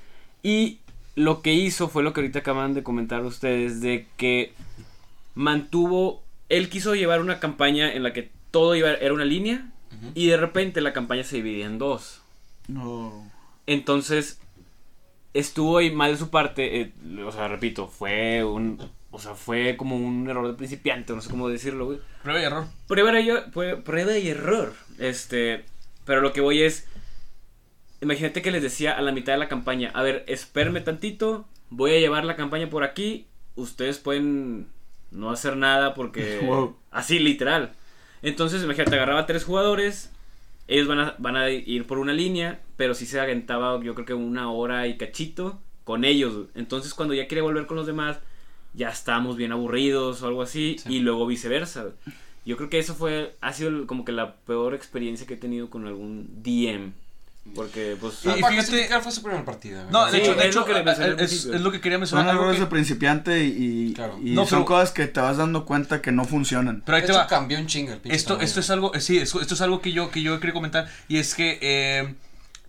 Y lo que hizo fue lo que ahorita acaban de comentar ustedes, de que mantuvo, él quiso llevar una campaña en la que todo iba, era una línea y de repente la campaña se dividía en dos. No. Entonces, estuvo ahí mal de su parte, eh, o sea, repito, fue un, o sea, fue como un error de principiante, no sé cómo decirlo, güey. Prueba y error. Prueba y, prueba y error. Este, pero lo que voy es, imagínate que les decía a la mitad de la campaña, a ver, espérme tantito, voy a llevar la campaña por aquí, ustedes pueden no hacer nada porque... Wow. Así, literal. Entonces, imagínate, agarraba tres jugadores, ellos van a, van a ir por una línea, pero si se aventaba yo creo que una hora y cachito con ellos. Entonces, cuando ya quería volver con los demás, ya estábamos bien aburridos o algo así, Sí. y luego viceversa. Yo creo que eso fue, ha sido como que la peor experiencia que he tenido con algún DM. Porque, pues... Y Ah, fíjate- fue su primera partida. güey. No, de Sí, hecho, de es hecho lo que es, lo que quería Son mencionar. algo errores que- de principiante y, Claro. y No, son pero- cosas que te vas dando cuenta que no funcionan. Pero ahí de te hecho, va. cambió un chingo el pinche Esto, tamaño. esto es algo, eh, sí, esto, esto es algo que yo, que yo quería comentar. Y es que, eh,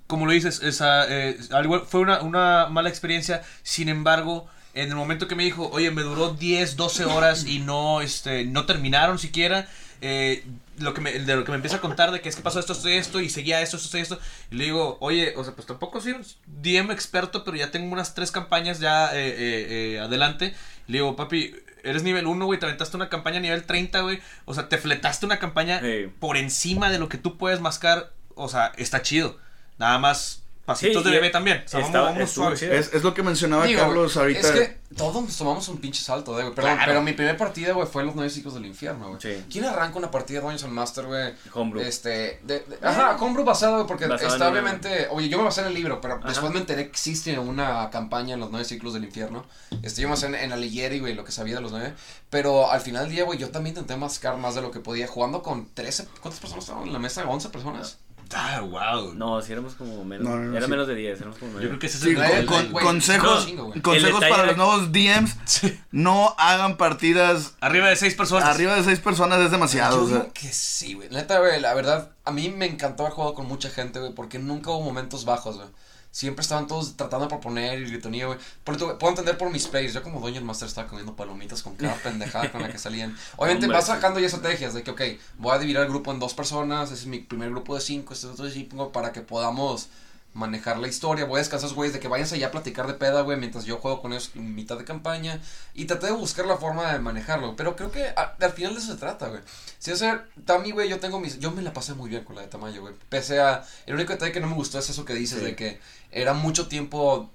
como lo dices, esa, eh, al igual, fue una, una mala experiencia. Sin embargo, en el momento que me dijo, oye, me duró 10, 12 horas y no, este, no terminaron siquiera. eh, lo que me, de lo que me empieza a contar de que es que pasó esto, esto, esto, y seguía esto, esto, esto. Y le digo, oye, o sea, pues tampoco soy un DM experto, pero ya tengo unas tres campañas ya eh, eh, eh, adelante. Le digo, papi, eres nivel 1, güey, te aventaste una campaña nivel 30, güey. O sea, te fletaste una campaña por encima de lo que tú puedes mascar. O sea, está chido. Nada más pasitos Sí, de bebé también. O sea, estaba- vamos, vamos chido. Es, es lo que mencionaba Digo, Carlos ahorita. Es que todos nos tomamos un pinche salto, eh, güey. Perdón, Claro. pero mi primera partida, güey, fue Los Nueve Ciclos del Infierno, güey. Sí. ¿Quién arranca una partida de Dungeons and Master, güey? Homebrew. Este, de, de- ajá, Homebrew basado, güey, porque Basado está en obviamente, oye, yo me basé en el libro, pero Ajá. después me enteré que existe una campaña en Los Nueve Ciclos del Infierno. Este, yo me basé en, en Alighieri, güey, lo que sabía de los nueve. Pero al final del día, güey, yo también intenté mascar más de lo que podía, jugando con 13, ¿cuántas personas estaban en la mesa? ¿11 personas? Ah, wow. No, si éramos como menos. No, era sí. menos de 10, éramos como Yo nueve. creo que ese es Sí, el, con- consejos, no, consejos para era- los nuevos DMs. No hagan partidas Arriba de seis personas. arriba de seis personas, es demasiado. Yo o sea. digo que sí, güey. Neta, güey, la verdad, a mí me encantó haber jugado con mucha gente, güey, porque nunca hubo momentos bajos, güey. Siempre estaban todos tratando de proponer y gritonía, güey. Puedo entender por mis plays. Yo como Dungeon Master estaba comiendo palomitas con cada pendejada con la que salían. Obviamente Hombre, vas sí. sacando ya estrategias de que, ok, voy a dividir el grupo en dos personas. Ese es mi primer grupo de cinco, este es otro de cinco, para que podamos manejar la historia. Voy a descansar a esos güeyes de que váyanse allá a platicar de peda, güey, mientras yo juego con ellos en mitad de campaña. Y traté de buscar la forma de manejarlo. Pero creo que a- al final de eso se trata, güey. Si hacer Tami, güey, yo tengo mis. Yo me la pasé muy bien con la de Tamayo, güey. Pese a. El único detalle que no me gustó es eso que dices Sí. de que era mucho tiempo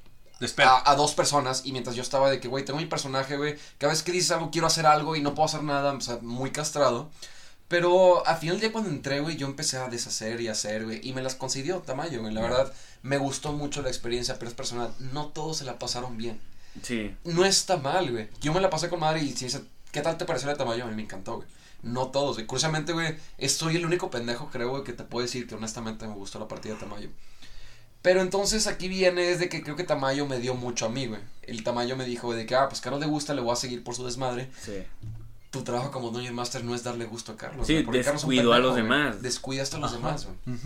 a, a dos personas y mientras yo estaba de que, güey, tengo mi personaje, güey, cada vez que dices algo quiero hacer algo y no puedo hacer nada, o sea, muy castrado. Pero al final del día cuando entré, güey, yo empecé a deshacer y hacer, güey, y me las concedió Tamayo, güey. La verdad, me gustó mucho la experiencia, pero es personal. No todos se la pasaron bien. Sí. No está mal, güey. Yo me la pasé con madre y si dice, ¿qué tal te pareció la de Tamayo? A mí me encantó, güey. No todos, güey. Curiosamente, güey, soy el único pendejo, creo, güey, que te puedo decir que honestamente me gustó la partida de Tamayo. Pero entonces aquí viene es de que creo que Tamayo me dio mucho a mí, güey. El Tamayo me dijo, güey, de que, ah, pues Carlos le gusta, le voy a seguir por su desmadre. Sí. Tu trabajo como Dungeon Master no es darle gusto a Carlos. Sí, porque Carlos es un descuidó a los demás. Descuidaste a los Ajá. demás, güey.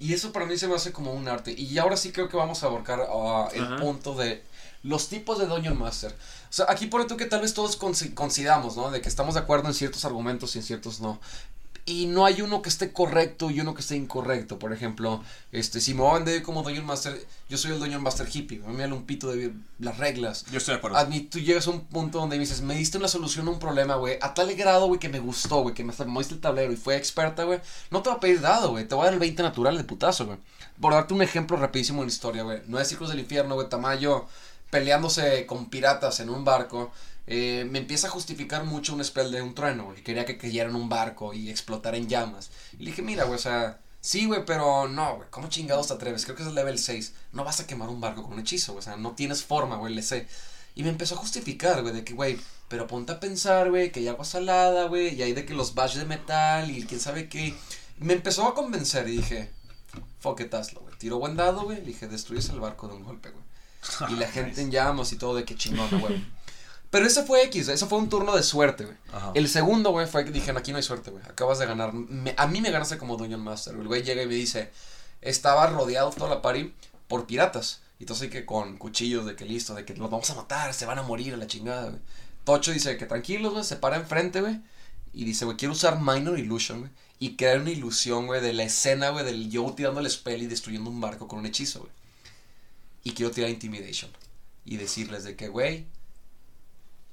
Y eso para mí se me hace como un arte. Y ahora sí creo que vamos a abarcar ah, el Ajá. punto de los tipos de Dungeon Master. O sea, aquí por tú que tal vez todos coincidamos, ¿no? De que estamos de acuerdo en ciertos argumentos y en ciertos no. Y no hay uno que esté correcto y uno que esté incorrecto. Por ejemplo, este, si me voy a vender como Dungeon Master, yo soy el Dungeon Master hippie. A mí me da un pito de las reglas. Yo estoy de acuerdo. A mí, tú llegas a un punto donde me dices, me diste una solución a un problema, güey, a tal grado, güey, que me gustó, güey, que me moviste el tablero y fue experta, güey. No te va a pedir dado, güey, te voy a dar el 20 natural de putazo, güey. Por darte un ejemplo rapidísimo en la historia, güey. Nueve ciclos del infierno, güey, Tamayo peleándose con piratas en un barco. Eh, me empieza a justificar mucho un spell de un trueno, güey. que Quería que cayera en un barco y explotara en llamas. Y le dije, mira, güey, o sea, sí, güey, pero no, güey, ¿cómo chingados te atreves? Creo que es el level 6. No vas a quemar un barco con un hechizo, güey, o sea, no tienes forma, güey, le sé. Y me empezó a justificar, güey, de que, güey, pero ponte a pensar, güey, que hay agua salada, güey, y hay de que los badges de metal y quién sabe qué. Me empezó a convencer y dije, fuck it, hazlo, güey. Tiro buen dado, güey, le dije, destruyes el barco de un golpe, güey. Y la gente en llamas y todo de que chingón, güey. Pero ese fue X, ese fue un turno de suerte, güey. El segundo, güey, fue que dijeron, aquí no hay suerte, güey. Acabas de ganar. Me- a mí me ganaste como Dungeon Master. El güey llega y me dice, estaba rodeado toda la party por piratas. Y entonces que con cuchillos de que listo, de que los vamos a matar, se van a morir a la chingada, güey. Tocho dice que tranquilos, güey, se para enfrente, güey. Y dice, güey, quiero usar Minor Illusion, güey. Y crear una ilusión, güey, de la escena, güey, del yo tirando el spell y destruyendo un barco con un hechizo, güey. Y quiero tirar Intimidation. Y decirles de que, güey,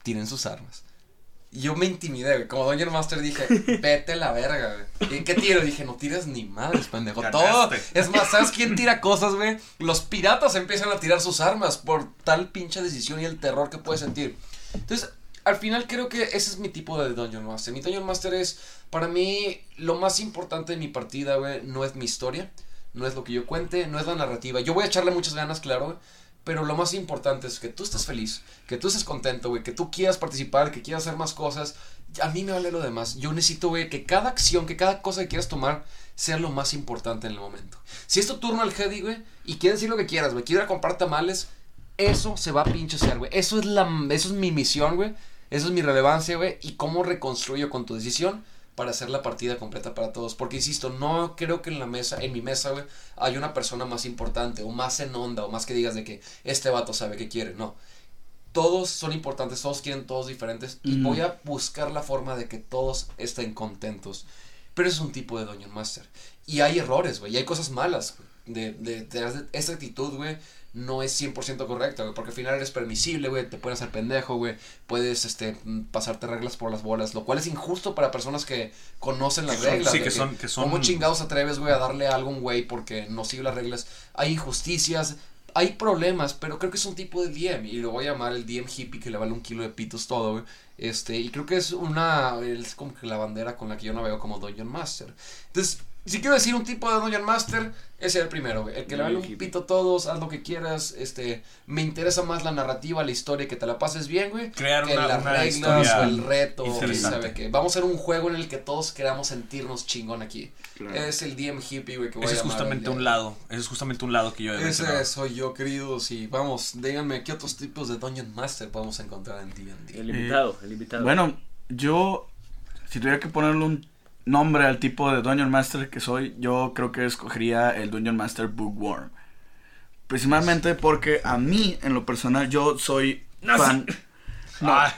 tienen sus armas. Y yo me intimidé, güey. Como Dungeon Master dije, vete a la verga, güey. ¿Y qué tiro? Dije, no tires ni madres, pendejo. Todo. Es más, ¿sabes quién tira cosas, güey? Los piratas empiezan a tirar sus armas por tal pinche decisión y el terror que puedes sentir. Entonces, al final creo que ese es mi tipo de Dungeon Master. Mi Dungeon Master es, para mí, lo más importante de mi partida, güey, no es mi historia, no es lo que yo cuente, no es la narrativa. Yo voy a echarle muchas ganas, claro, güey. Pero lo más importante es que tú estés feliz, que tú estés contento, güey, que tú quieras participar, que quieras hacer más cosas. A mí me vale lo demás. Yo necesito, güey, que cada acción, que cada cosa que quieras tomar sea lo más importante en el momento. Si es tu turno al Jedi, güey, y quieres decir lo que quieras, güey, quiero comprar tamales, eso se va a pinche ser, güey. Eso es la eso es mi misión, güey. Eso es mi relevancia, güey, y cómo reconstruyo con tu decisión para hacer la partida completa para todos. Porque insisto, no creo que en la mesa, en mi mesa, güey, hay una persona más importante o más en onda o más que digas de que este vato sabe qué quiere. No. Todos son importantes, todos quieren todos diferentes y voy a buscar la forma de que todos estén contentos. Pero es un tipo de Dungeon Master. Y hay errores, güey, y hay cosas malas, güey. De, de, de- esa actitud, güey, no es 100% correcta, güey, porque al final eres permisible, güey, te pueden hacer pendejo, güey, puedes, este, pasarte reglas por las bolas, lo cual es injusto para personas que conocen las Que son- reglas. sí, que son- que son- ¿Cómo chingados atreves, güey, a darle algo a un güey porque no sigue las reglas? Hay injusticias, hay problemas, pero creo que es un tipo de DM, y lo voy a llamar el DM hippie que le vale un kilo de pitos todo, güey. Este, y creo que es una, es como que la bandera con la que yo navego como Dungeon Master. Entonces, si quiero decir un tipo de Dungeon Master, ese es el primero, güey. El que le vale un pito a todos, haz lo que quieras, este, me interesa más la narrativa, la historia, que te la pases bien, güey. Crear que una- las una reglas historia o el reto. ¿sabe qué? Vamos a hacer un juego en el que todos queramos sentirnos chingón aquí. Claro. Es el DM hippie, güey, que voy Ese a es justamente un lado. Ese es justamente un lado que yo he mencionado. Ese soy yo, queridos, y vamos, díganme qué otros tipos de Dungeon Master podemos encontrar en D&D. El invitado, el invitado. Bueno, yo, si tuviera que ponerle un nombre al tipo de Dungeon Master que soy, yo creo que escogería el Dungeon Master Bookworm. Principalmente porque a mí, en lo personal, yo soy fan. No, Ah,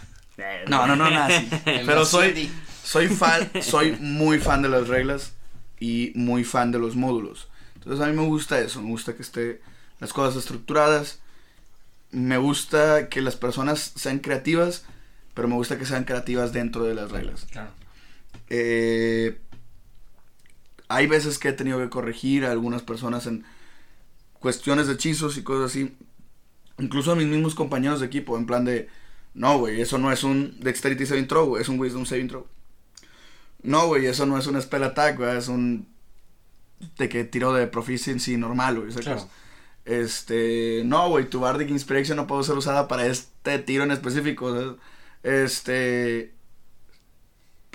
no, no, no, nazi. Pero soy, soy fan, soy muy fan de las reglas y muy fan de los módulos. Entonces a mí me gusta eso, me gusta que esté las cosas estructuradas. Me gusta que las personas sean creativas, pero me gusta que sean creativas dentro de las reglas. Claro. Eh, hay veces que he tenido que corregir a algunas personas en cuestiones de hechizos y cosas así. Incluso a mis mismos compañeros de equipo, en plan de, no, güey, eso no es un Dexterity Saving Throw, güey, es un Wisdom Saving Throw. No, güey, eso no es un Spell Attack, güey, es un de que tiro de Proficiency normal, güey. Este, no, güey, tu Bardic Inspiration no puede ser usada para este tiro en específico. ¿sabes? Este,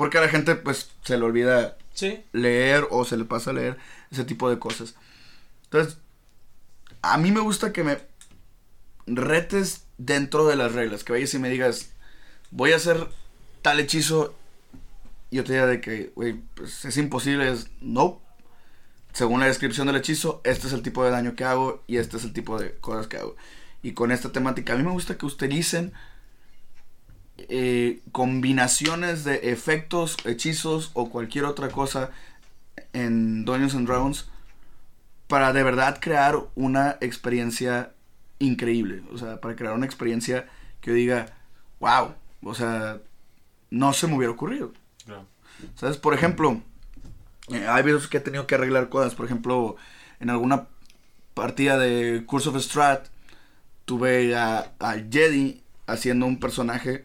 porque a la gente, pues, se le olvida sí. leer o se le pasa a leer ese tipo de cosas. Entonces, a mí me gusta que me retes dentro de las reglas, que vayas y me digas, voy a hacer tal hechizo, y yo te diga de que, güey, pues es imposible, es no. Según la descripción del hechizo, este es el tipo de daño que hago y este es el tipo de cosas que hago. Y con esta temática, a mí me gusta que utilicen eh, combinaciones de efectos, hechizos o cualquier otra cosa en Dungeons and Dragons para de verdad crear una experiencia increíble. O sea, para crear una experiencia que yo diga, wow, o sea, no se me hubiera ocurrido. ¿Sabes? Por ejemplo, eh, hay veces que he tenido que arreglar cosas. Por ejemplo, en alguna partida de Curse of Strat, tuve a, a Jedi haciendo un personaje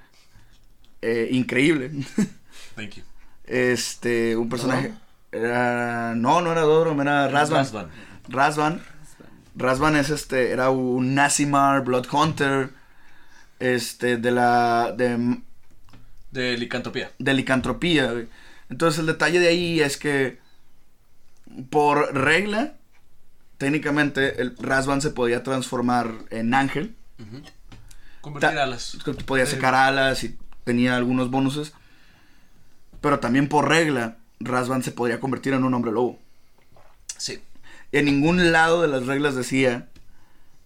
eh, increíble. Thank you. este, un personaje. Era. No, no era Dorom, era Razvan. Razvan. Razvan. Razvan es este. Era un Nazimar Blood Hunter. Este, de la. de De licantropía. de licantropía. güey. Entonces el detalle de ahí es que por regla, técnicamente el Rasvan se podía transformar en ángel. Convertir Ta- alas. Podía sacar alas y tenía algunos bonuses. Pero también por regla, Rasvan se podía convertir en un hombre lobo. Sí. En ningún lado de las reglas decía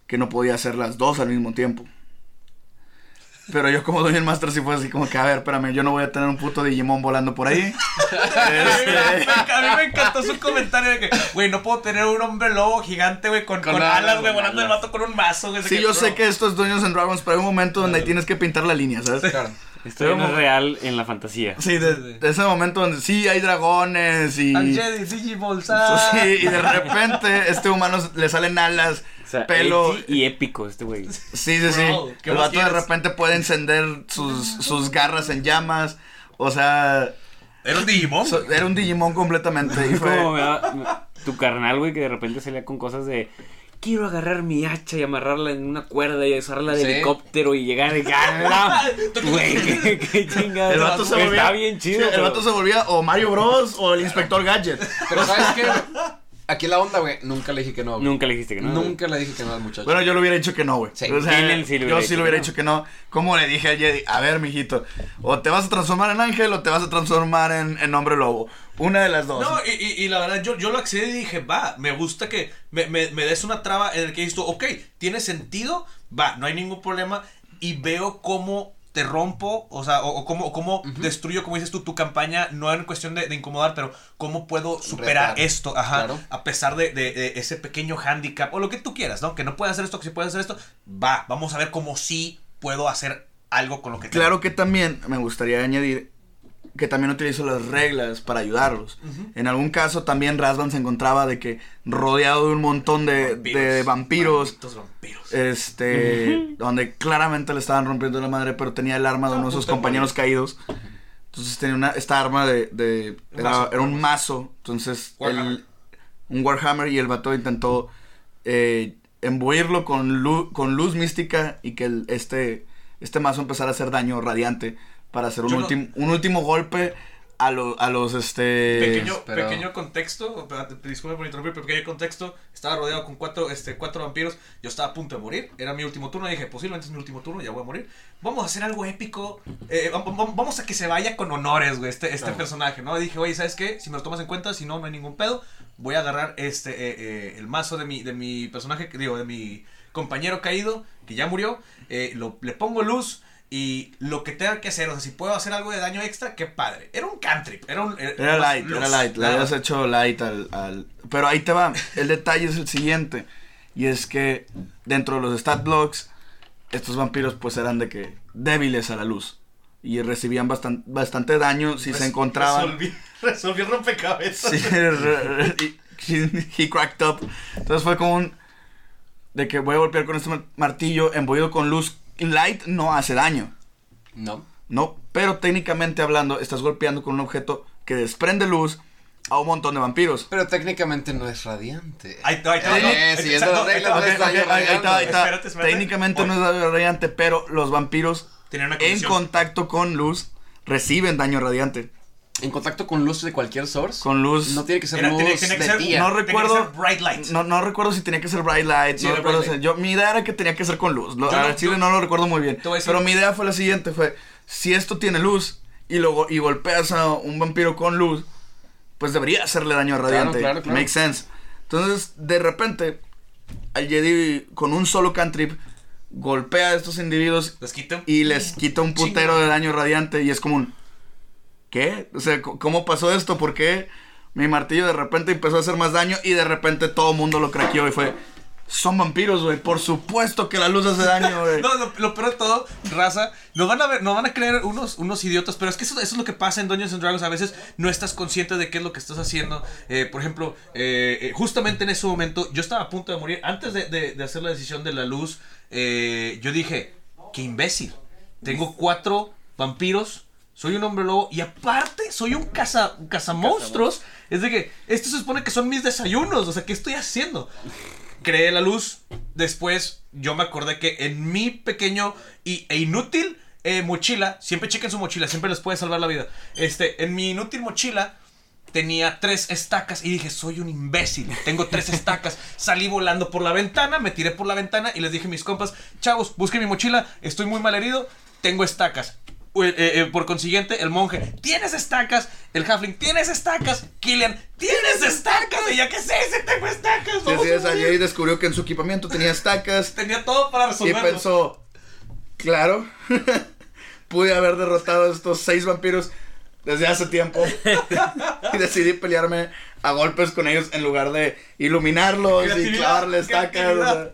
que no podía hacer las dos al mismo tiempo. Pero yo como Dungeon Master sí fue así como que, a ver, espérame, yo no voy a tener un puto Digimon volando por ahí. Este, A mí me encantó su comentario de que, güey, no puedo tener un hombre lobo gigante, güey, con, Con con alas, güey, volando el vato con un mazo, sí, yo bro, sé que esto es Dungeons and Dragons, pero hay un momento donde ahí tienes que pintar la línea, ¿sabes? Claro. Esto no es real en la fantasía. Sí, de, de ese momento donde sí hay dragones y. Al Jedi. Sí, y de repente este humano le salen alas, O sea, pelo. y épico este güey. Sí, sí, sí. Bro, ¿qué El vato de repente puede encender sus, sus garras en llamas. O sea, Era un Digimon. so- era un Digimon completamente. Y Es como fue, me da- me- tu carnal, güey, que de repente salía con cosas de. Quiero agarrar mi hacha y amarrarla en una cuerda y usarla de Sí. helicóptero y llegar de ¡Ah, no! Güey, qué, qué chingada. el vato se volvía. Está bien chido. sí, el pero- vato se volvía o Mario Bros. o el Inspector Gadget. Pero ¿sabes qué? Aquí la onda, güey. Nunca le dije que no. güey. Nunca le dijiste que no. Nunca le dije que no al muchacho. Bueno, yo le hubiera dicho que no, güey. Sí. O sea, Él sí le hubiera yo dicho sí le que hubiera no. dicho que no. ¿Cómo le dije al Jedi? A ver, mijito, o te vas a transformar en ángel o te vas a transformar en, en hombre lobo. Una de las dos. No, y, y- y la verdad, yo, yo lo accedí y dije, va, me gusta que me, me, me des una traba en el que dices tú, ok, tiene sentido, va, no hay ningún problema, y veo cómo te rompo, o sea, o, o cómo, o cómo destruyo, como dices tú, tu campaña, no en cuestión de, de incomodar, pero cómo puedo superar Retar. esto, ajá, Claro. a pesar de, de- de ese pequeño handicap, o lo que tú quieras, ¿no? Que no puede hacer esto, que sí puede hacer esto, va, vamos a ver cómo sí puedo hacer algo con lo que tengo. Claro que también me gustaría añadir que también utilizo las reglas para ayudarlos. En algún caso también Rasvan se encontraba de que rodeado de un montón de de vampiros, malditos vampiros. este, donde claramente le estaban rompiendo la madre, pero tenía el arma de uno de sus de compañeros caídos. Entonces tenía una, esta arma de, de- Un era, mazo. era un mazo, entonces Warhammer. el- un Warhammer y el vato intentó eh, embuirlo con, lu- con luz mística y que el- este, este mazo empezara a hacer daño radiante para hacer un, no- último un último golpe a, lo- a los este Pequeño, pero- pequeño contexto, disculpe por interrumpir, pero pequeño contexto, estaba rodeado con cuatro, este, cuatro vampiros, yo estaba a punto de morir, era mi último turno, dije, posiblemente es mi último turno, ya voy a morir, vamos a hacer algo épico, eh, vam- vam- vamos a que se vaya con honores, güey, este, este personaje, ¿no? Y dije, oye, ¿sabes qué? Si me lo tomas en cuenta, si no, no hay ningún pedo, voy a agarrar este, eh, eh, el mazo de mi, de mi personaje, digo, de mi compañero caído, que ya murió, eh, lo, le pongo luz, y lo que tenga que hacer, o sea, si puedo hacer algo de daño extra, qué padre. Era un cantrip, era un... Era light, era light, le habías hecho light al, al- Pero ahí te va, el detalle es el siguiente, y es que dentro de los stat blocks, estos vampiros pues eran de que débiles a la luz, y recibían bastan- bastante daño si se encontraban... Resolví, resolví rompecabezas. Sí, re- re- he, he cracked up. Entonces fue como un... De que voy a golpear con este mar- martillo embuido con luz light no hace daño. No. No, pero técnicamente hablando, estás golpeando con un objeto que desprende luz a un montón de vampiros. Pero técnicamente no es radiante. Ahí Eh, eh, está, ahí está. Espérate, espérate. Técnicamente no es daño radiante, pero los vampiros en contacto con luz reciben daño radiante. En contacto con luz de cualquier source. Con luz... No tiene que ser Era- luz tenía- tenía que de ser- día. No Tenía que recuerdo. ser bright light. No, no recuerdo si tenía que ser bright light. Sí, no recuerdo bright si- yo, mi idea era que tenía que ser con luz. Lo- Yo chile yo- no lo recuerdo muy bien. a Pero mi idea fue la siguiente: fue si esto tiene luz y luego y golpeas a un vampiro con luz, pues debería hacerle daño radiante. claro, claro. Makes sense. Entonces, de repente, al Jedi con un solo cantrip golpea a estos individuos Les y les quita un putero de daño radiante y es como un ¿qué? O sea, ¿cómo pasó esto? ¿Por qué mi martillo de repente empezó a hacer más daño y de repente todo el mundo lo craqueó y fue son vampiros, güey. Por supuesto que la luz hace daño, güey. No, lo, lo peor de todo, raza, nos van a ver, nos van a creer unos, unos idiotas, pero es que eso, eso es lo que pasa en Dungeons and Dragons. A veces no estás consciente de qué es lo que estás haciendo. Eh, por ejemplo, eh, eh, justamente en ese momento, yo estaba a punto de morir. Antes de, de- de hacer la decisión de la luz, eh, yo dije, qué imbécil. Tengo cuatro vampiros. Soy un hombre lobo y aparte soy un caza, un cazamonstruos. Es de que esto se supone que son mis desayunos. O sea, ¿qué estoy haciendo? creé la luz. Después yo me acordé que en mi pequeño y, e inútil eh, mochila, siempre chequen su mochila, siempre les puede salvar la vida. Este, en mi inútil mochila tenía tres estacas y dije, soy un imbécil, tengo tres estacas. Salí volando por la ventana, me tiré por la ventana y les dije a mis compas, chavos, busquen mi mochila, estoy muy mal herido, tengo estacas. Eh, eh, eh, por consiguiente, el monje, tienes estacas, el halfling, tienes estacas, Killian, tienes estacas, y ya que sé, si tengo estacas. Sí, vamos a es, morir". Jedi descubrió que en su equipamiento tenía estacas Tenía todo para y resolverlo. pensó, claro, pude haber derrotado a estos seis vampiros desde hace tiempo y decidí pelearme a golpes con ellos en lugar de iluminarlos y clavarles estacas, o sea,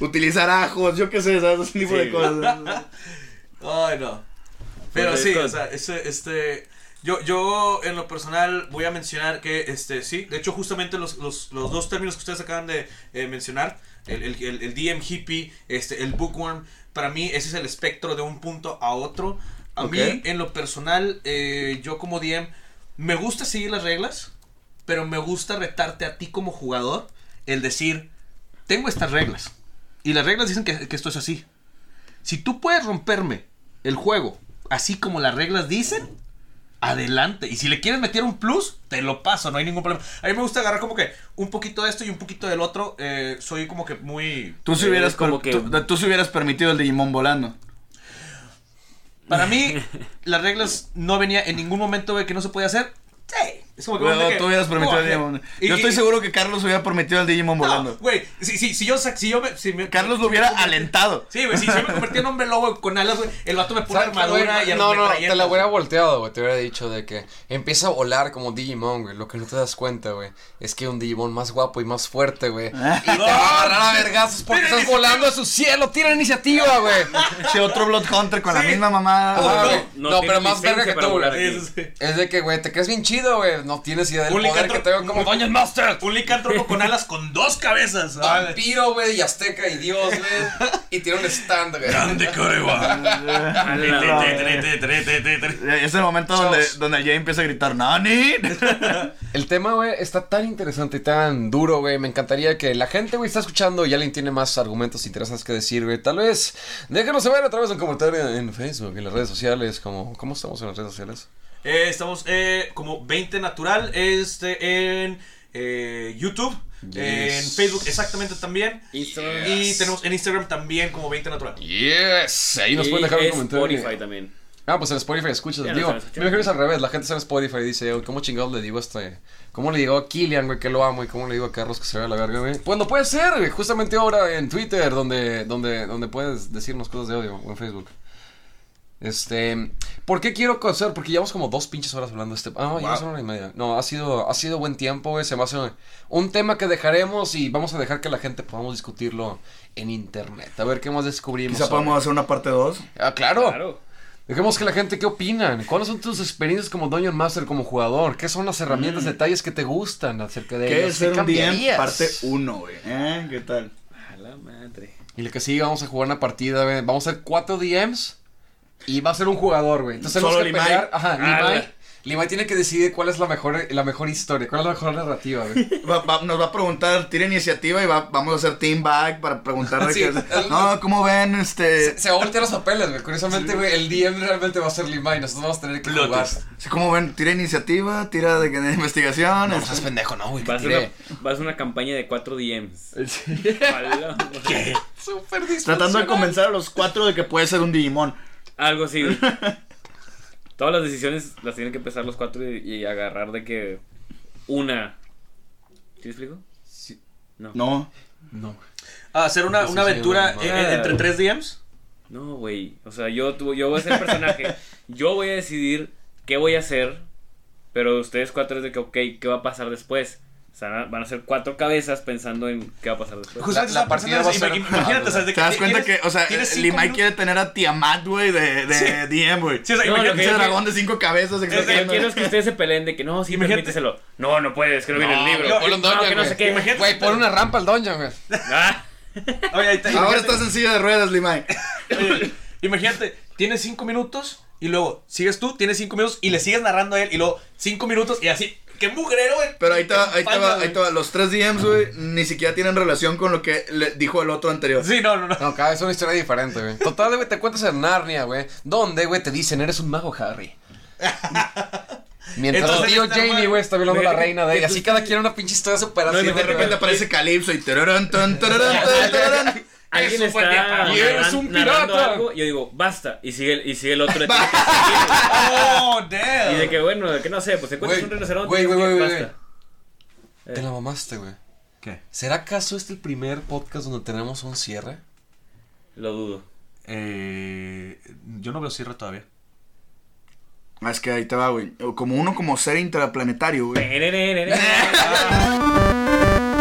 utilizar ajos, yo qué sé, ¿sabes? ese tipo de Sí. cosas. Ay, no. Pero sí, o sea, este, este, yo, yo en lo personal voy a mencionar que, este, sí, de hecho justamente los, los, los dos términos que ustedes acaban de eh, mencionar, el, el, el, el DM hippie, este, el bookworm, para mí ese es el espectro de un punto a otro. A mí, en lo personal, eh, yo como DM, me gusta seguir las reglas, pero me gusta retarte a ti como jugador, el decir, tengo estas reglas, y las reglas dicen que, que esto es así. Si tú puedes romperme el juego así como las reglas dicen, adelante. Y si le quieres meter un plus, te lo paso, no hay ningún problema. A mí me gusta agarrar como que un poquito de esto y un poquito del otro. eh, soy como que muy... Tú si Eh, hubieras, es como per- que- tú, tú si hubieras permitido el Digimon volando. Para mí, las reglas no venía en ningún momento güey, que no se podía hacer. Sí. Es como que... Luego, que- tú hubieras permitido el no, Digimon. y- Yo estoy y- seguro que Carlos hubiera permitido el Digimon No, volando. güey, si, si, si yo, sac- si yo me... si me- Carlos lo hubiera alentado. Sí, güey, si yo me convertía en hombre lobo con alas, güey, el vato me pone ¿Sabes qué, armadura y No, no, te la hubiera volteado, güey. Te hubiera dicho de que empieza a volar como Digimon, güey. Lo que no te das cuenta, güey, es que un Digimon más guapo y más fuerte, güey. Y te va a agarrar a vergazos porque estás volando a su cielo. Tira iniciativa, güey. Si otro Blood Hunter con la misma mamada. Ah, no pero más verga que para tú, volar güey. Es de que, güey, te crees bien chido, güey. No tienes idea del Un poder que tengo como Dungeon Master. Un licántropo con alas con dos cabezas. ¿vale? Vampiro, güey, y azteca y dios, güey. Y tiene un stand, güey. Grande Corewa. Es el momento donde, donde Jay empieza a gritar ¡Nani! El tema, güey, está tan interesante y tan duro, güey. Me encantaría que la gente, güey, está escuchando y alguien tiene más argumentos interesantes que decir, güey. Tal vez déjenos saber a través de un comentario en Facebook, en las redes sociales. Como, ¿Cómo estamos en las redes sociales? Eh, estamos eh, como 20 natural este, en eh, YouTube, Yes. en Facebook exactamente también. Instagram. Y tenemos en Instagram también como 20 natural. Yes, ahí nos Y pueden dejar un comentario. Spotify también. Ah, pues en Spotify escuchas. Digo, me imagino es al revés. La gente está en Spotify y dice, "Oye, ¿cómo chingados le digo a este? ¿Cómo le digo a Killian, güey, que lo amo? ¿Y cómo le digo a Carlos que se vea la verga, güey? Pues lo puedes hacer, güey. Justamente ahora en Twitter, donde, donde, donde puedes decirnos cosas de odio, o en Facebook. Este, ¿por qué quiero conocer? Porque llevamos como dos pinches horas hablando de este. Ah, ya son una hora y media. No, ha sido, ha sido buen tiempo, güey. Se me hace un tema que dejaremos y vamos a dejar que la gente podamos discutirlo en internet. A ver qué más descubrimos. Quizá podemos hacer una parte 2. Ah, claro. Claro. Dejemos que la gente, ¿qué opinan? ¿Cuáles son tus experiencias como Dungeon Master, como jugador? ¿Qué son las herramientas, detalles que te gustan acerca de ¿Qué ellos? es ser un DM? cambiarías? Parte 1, güey. ¿Eh? ¿Qué tal? A la madre. Y lo que sigue, vamos a jugar una partida, güey. Vamos a hacer cuatro DMs y va a ser un jugador, güey. Entonces tenemos Solo que Limay. pelear. Ajá, Ah, Limay. güey. Limay tiene que decidir cuál es la mejor, la mejor historia, cuál es la mejor narrativa, güey. Va- va- nos va a preguntar, tira iniciativa y va- vamos a hacer team back para preguntarle Sí, que, no, ¿cómo ven este Se, se va a voltear los papeles, güey. Curiosamente, güey, el DM realmente va a ser Limay. Nosotros vamos a tener que Plot jugar. twist. sí, cómo ven? Tira iniciativa, tira de, de investigación. No, este- seas pendejo, no, güey. Va a, una, tire. va a ser una campaña de 4 DMs. A la madre. Súper Tratando de convencer a los cuatro de que puede ser un Digimon. Algo así. Todas las decisiones las tienen que empezar los cuatro y, y agarrar de que una. ¿Sí explico? No. No. No. Ah, hacer una, una sí, aventura eh, eh, entre tres DMs. No, güey. O sea, yo, tu- yo voy a ser personaje. yo voy a decidir qué voy a hacer. Pero ustedes cuatro es de que, ok, ¿qué va a pasar después? O sea, van a ser cuatro cabezas pensando en qué va a pasar después. Justamente la estaba partida va a en ser- imag- Imagínate, o sea, de ¿Te das cuenta que, o sea, minutos- quiere tener a Tiamat, güey, de, de Sí. DM, güey? Sí, o sea, No, imagínate- Ese yo dragón de cinco cabezas Lo que yo exactamente. quiero es que ustedes se peleen de que no, sí, Imagínate- permíteselo. No, no puedes, que no, viene el libro. ponle un no, dungeon, que no sé güey. qué. Imagínate- Güey, pon una rampa al dungeon, güey. Ah, Oye, ahí te- Ahora estás en silla de ruedas, Limay. Oye, imagínate, tienes cinco minutos y luego sigues tú, tienes cinco minutos y le sigues narrando a él y luego cinco minutos y así. ¡Qué mugrero, güey! Pero ahí te va, ahí te va, ahí te va. Los tres DMs, güey, ni siquiera tienen relación con lo que le dijo el otro anterior. Sí, no, no, no. No, cada vez es una historia diferente, güey. Total, güey, te cuentas en Narnia, güey. Donde, güey, te dicen, eres un mago, Harry. Mientras Entonces, el tío Jamie, güey, está violando a la reina de ella. Así cada quien una pinche historia super así. Y de repente aparece Calypso y Alguien Eso está y eres un pirata. algo y yo digo, basta. Y sigue, y sigue el otro. de ¡Oh, damn! y de que, bueno, de que no sé, pues encuentras Güey, un rinoceronte. güey, y güey, güey. Te la mamaste, güey. ¿Qué? ¿Será acaso este el primer podcast donde tenemos un cierre? Lo dudo. Eh, yo no veo cierre todavía. Es que ahí te va, güey. Como uno como ser interplanetario, güey.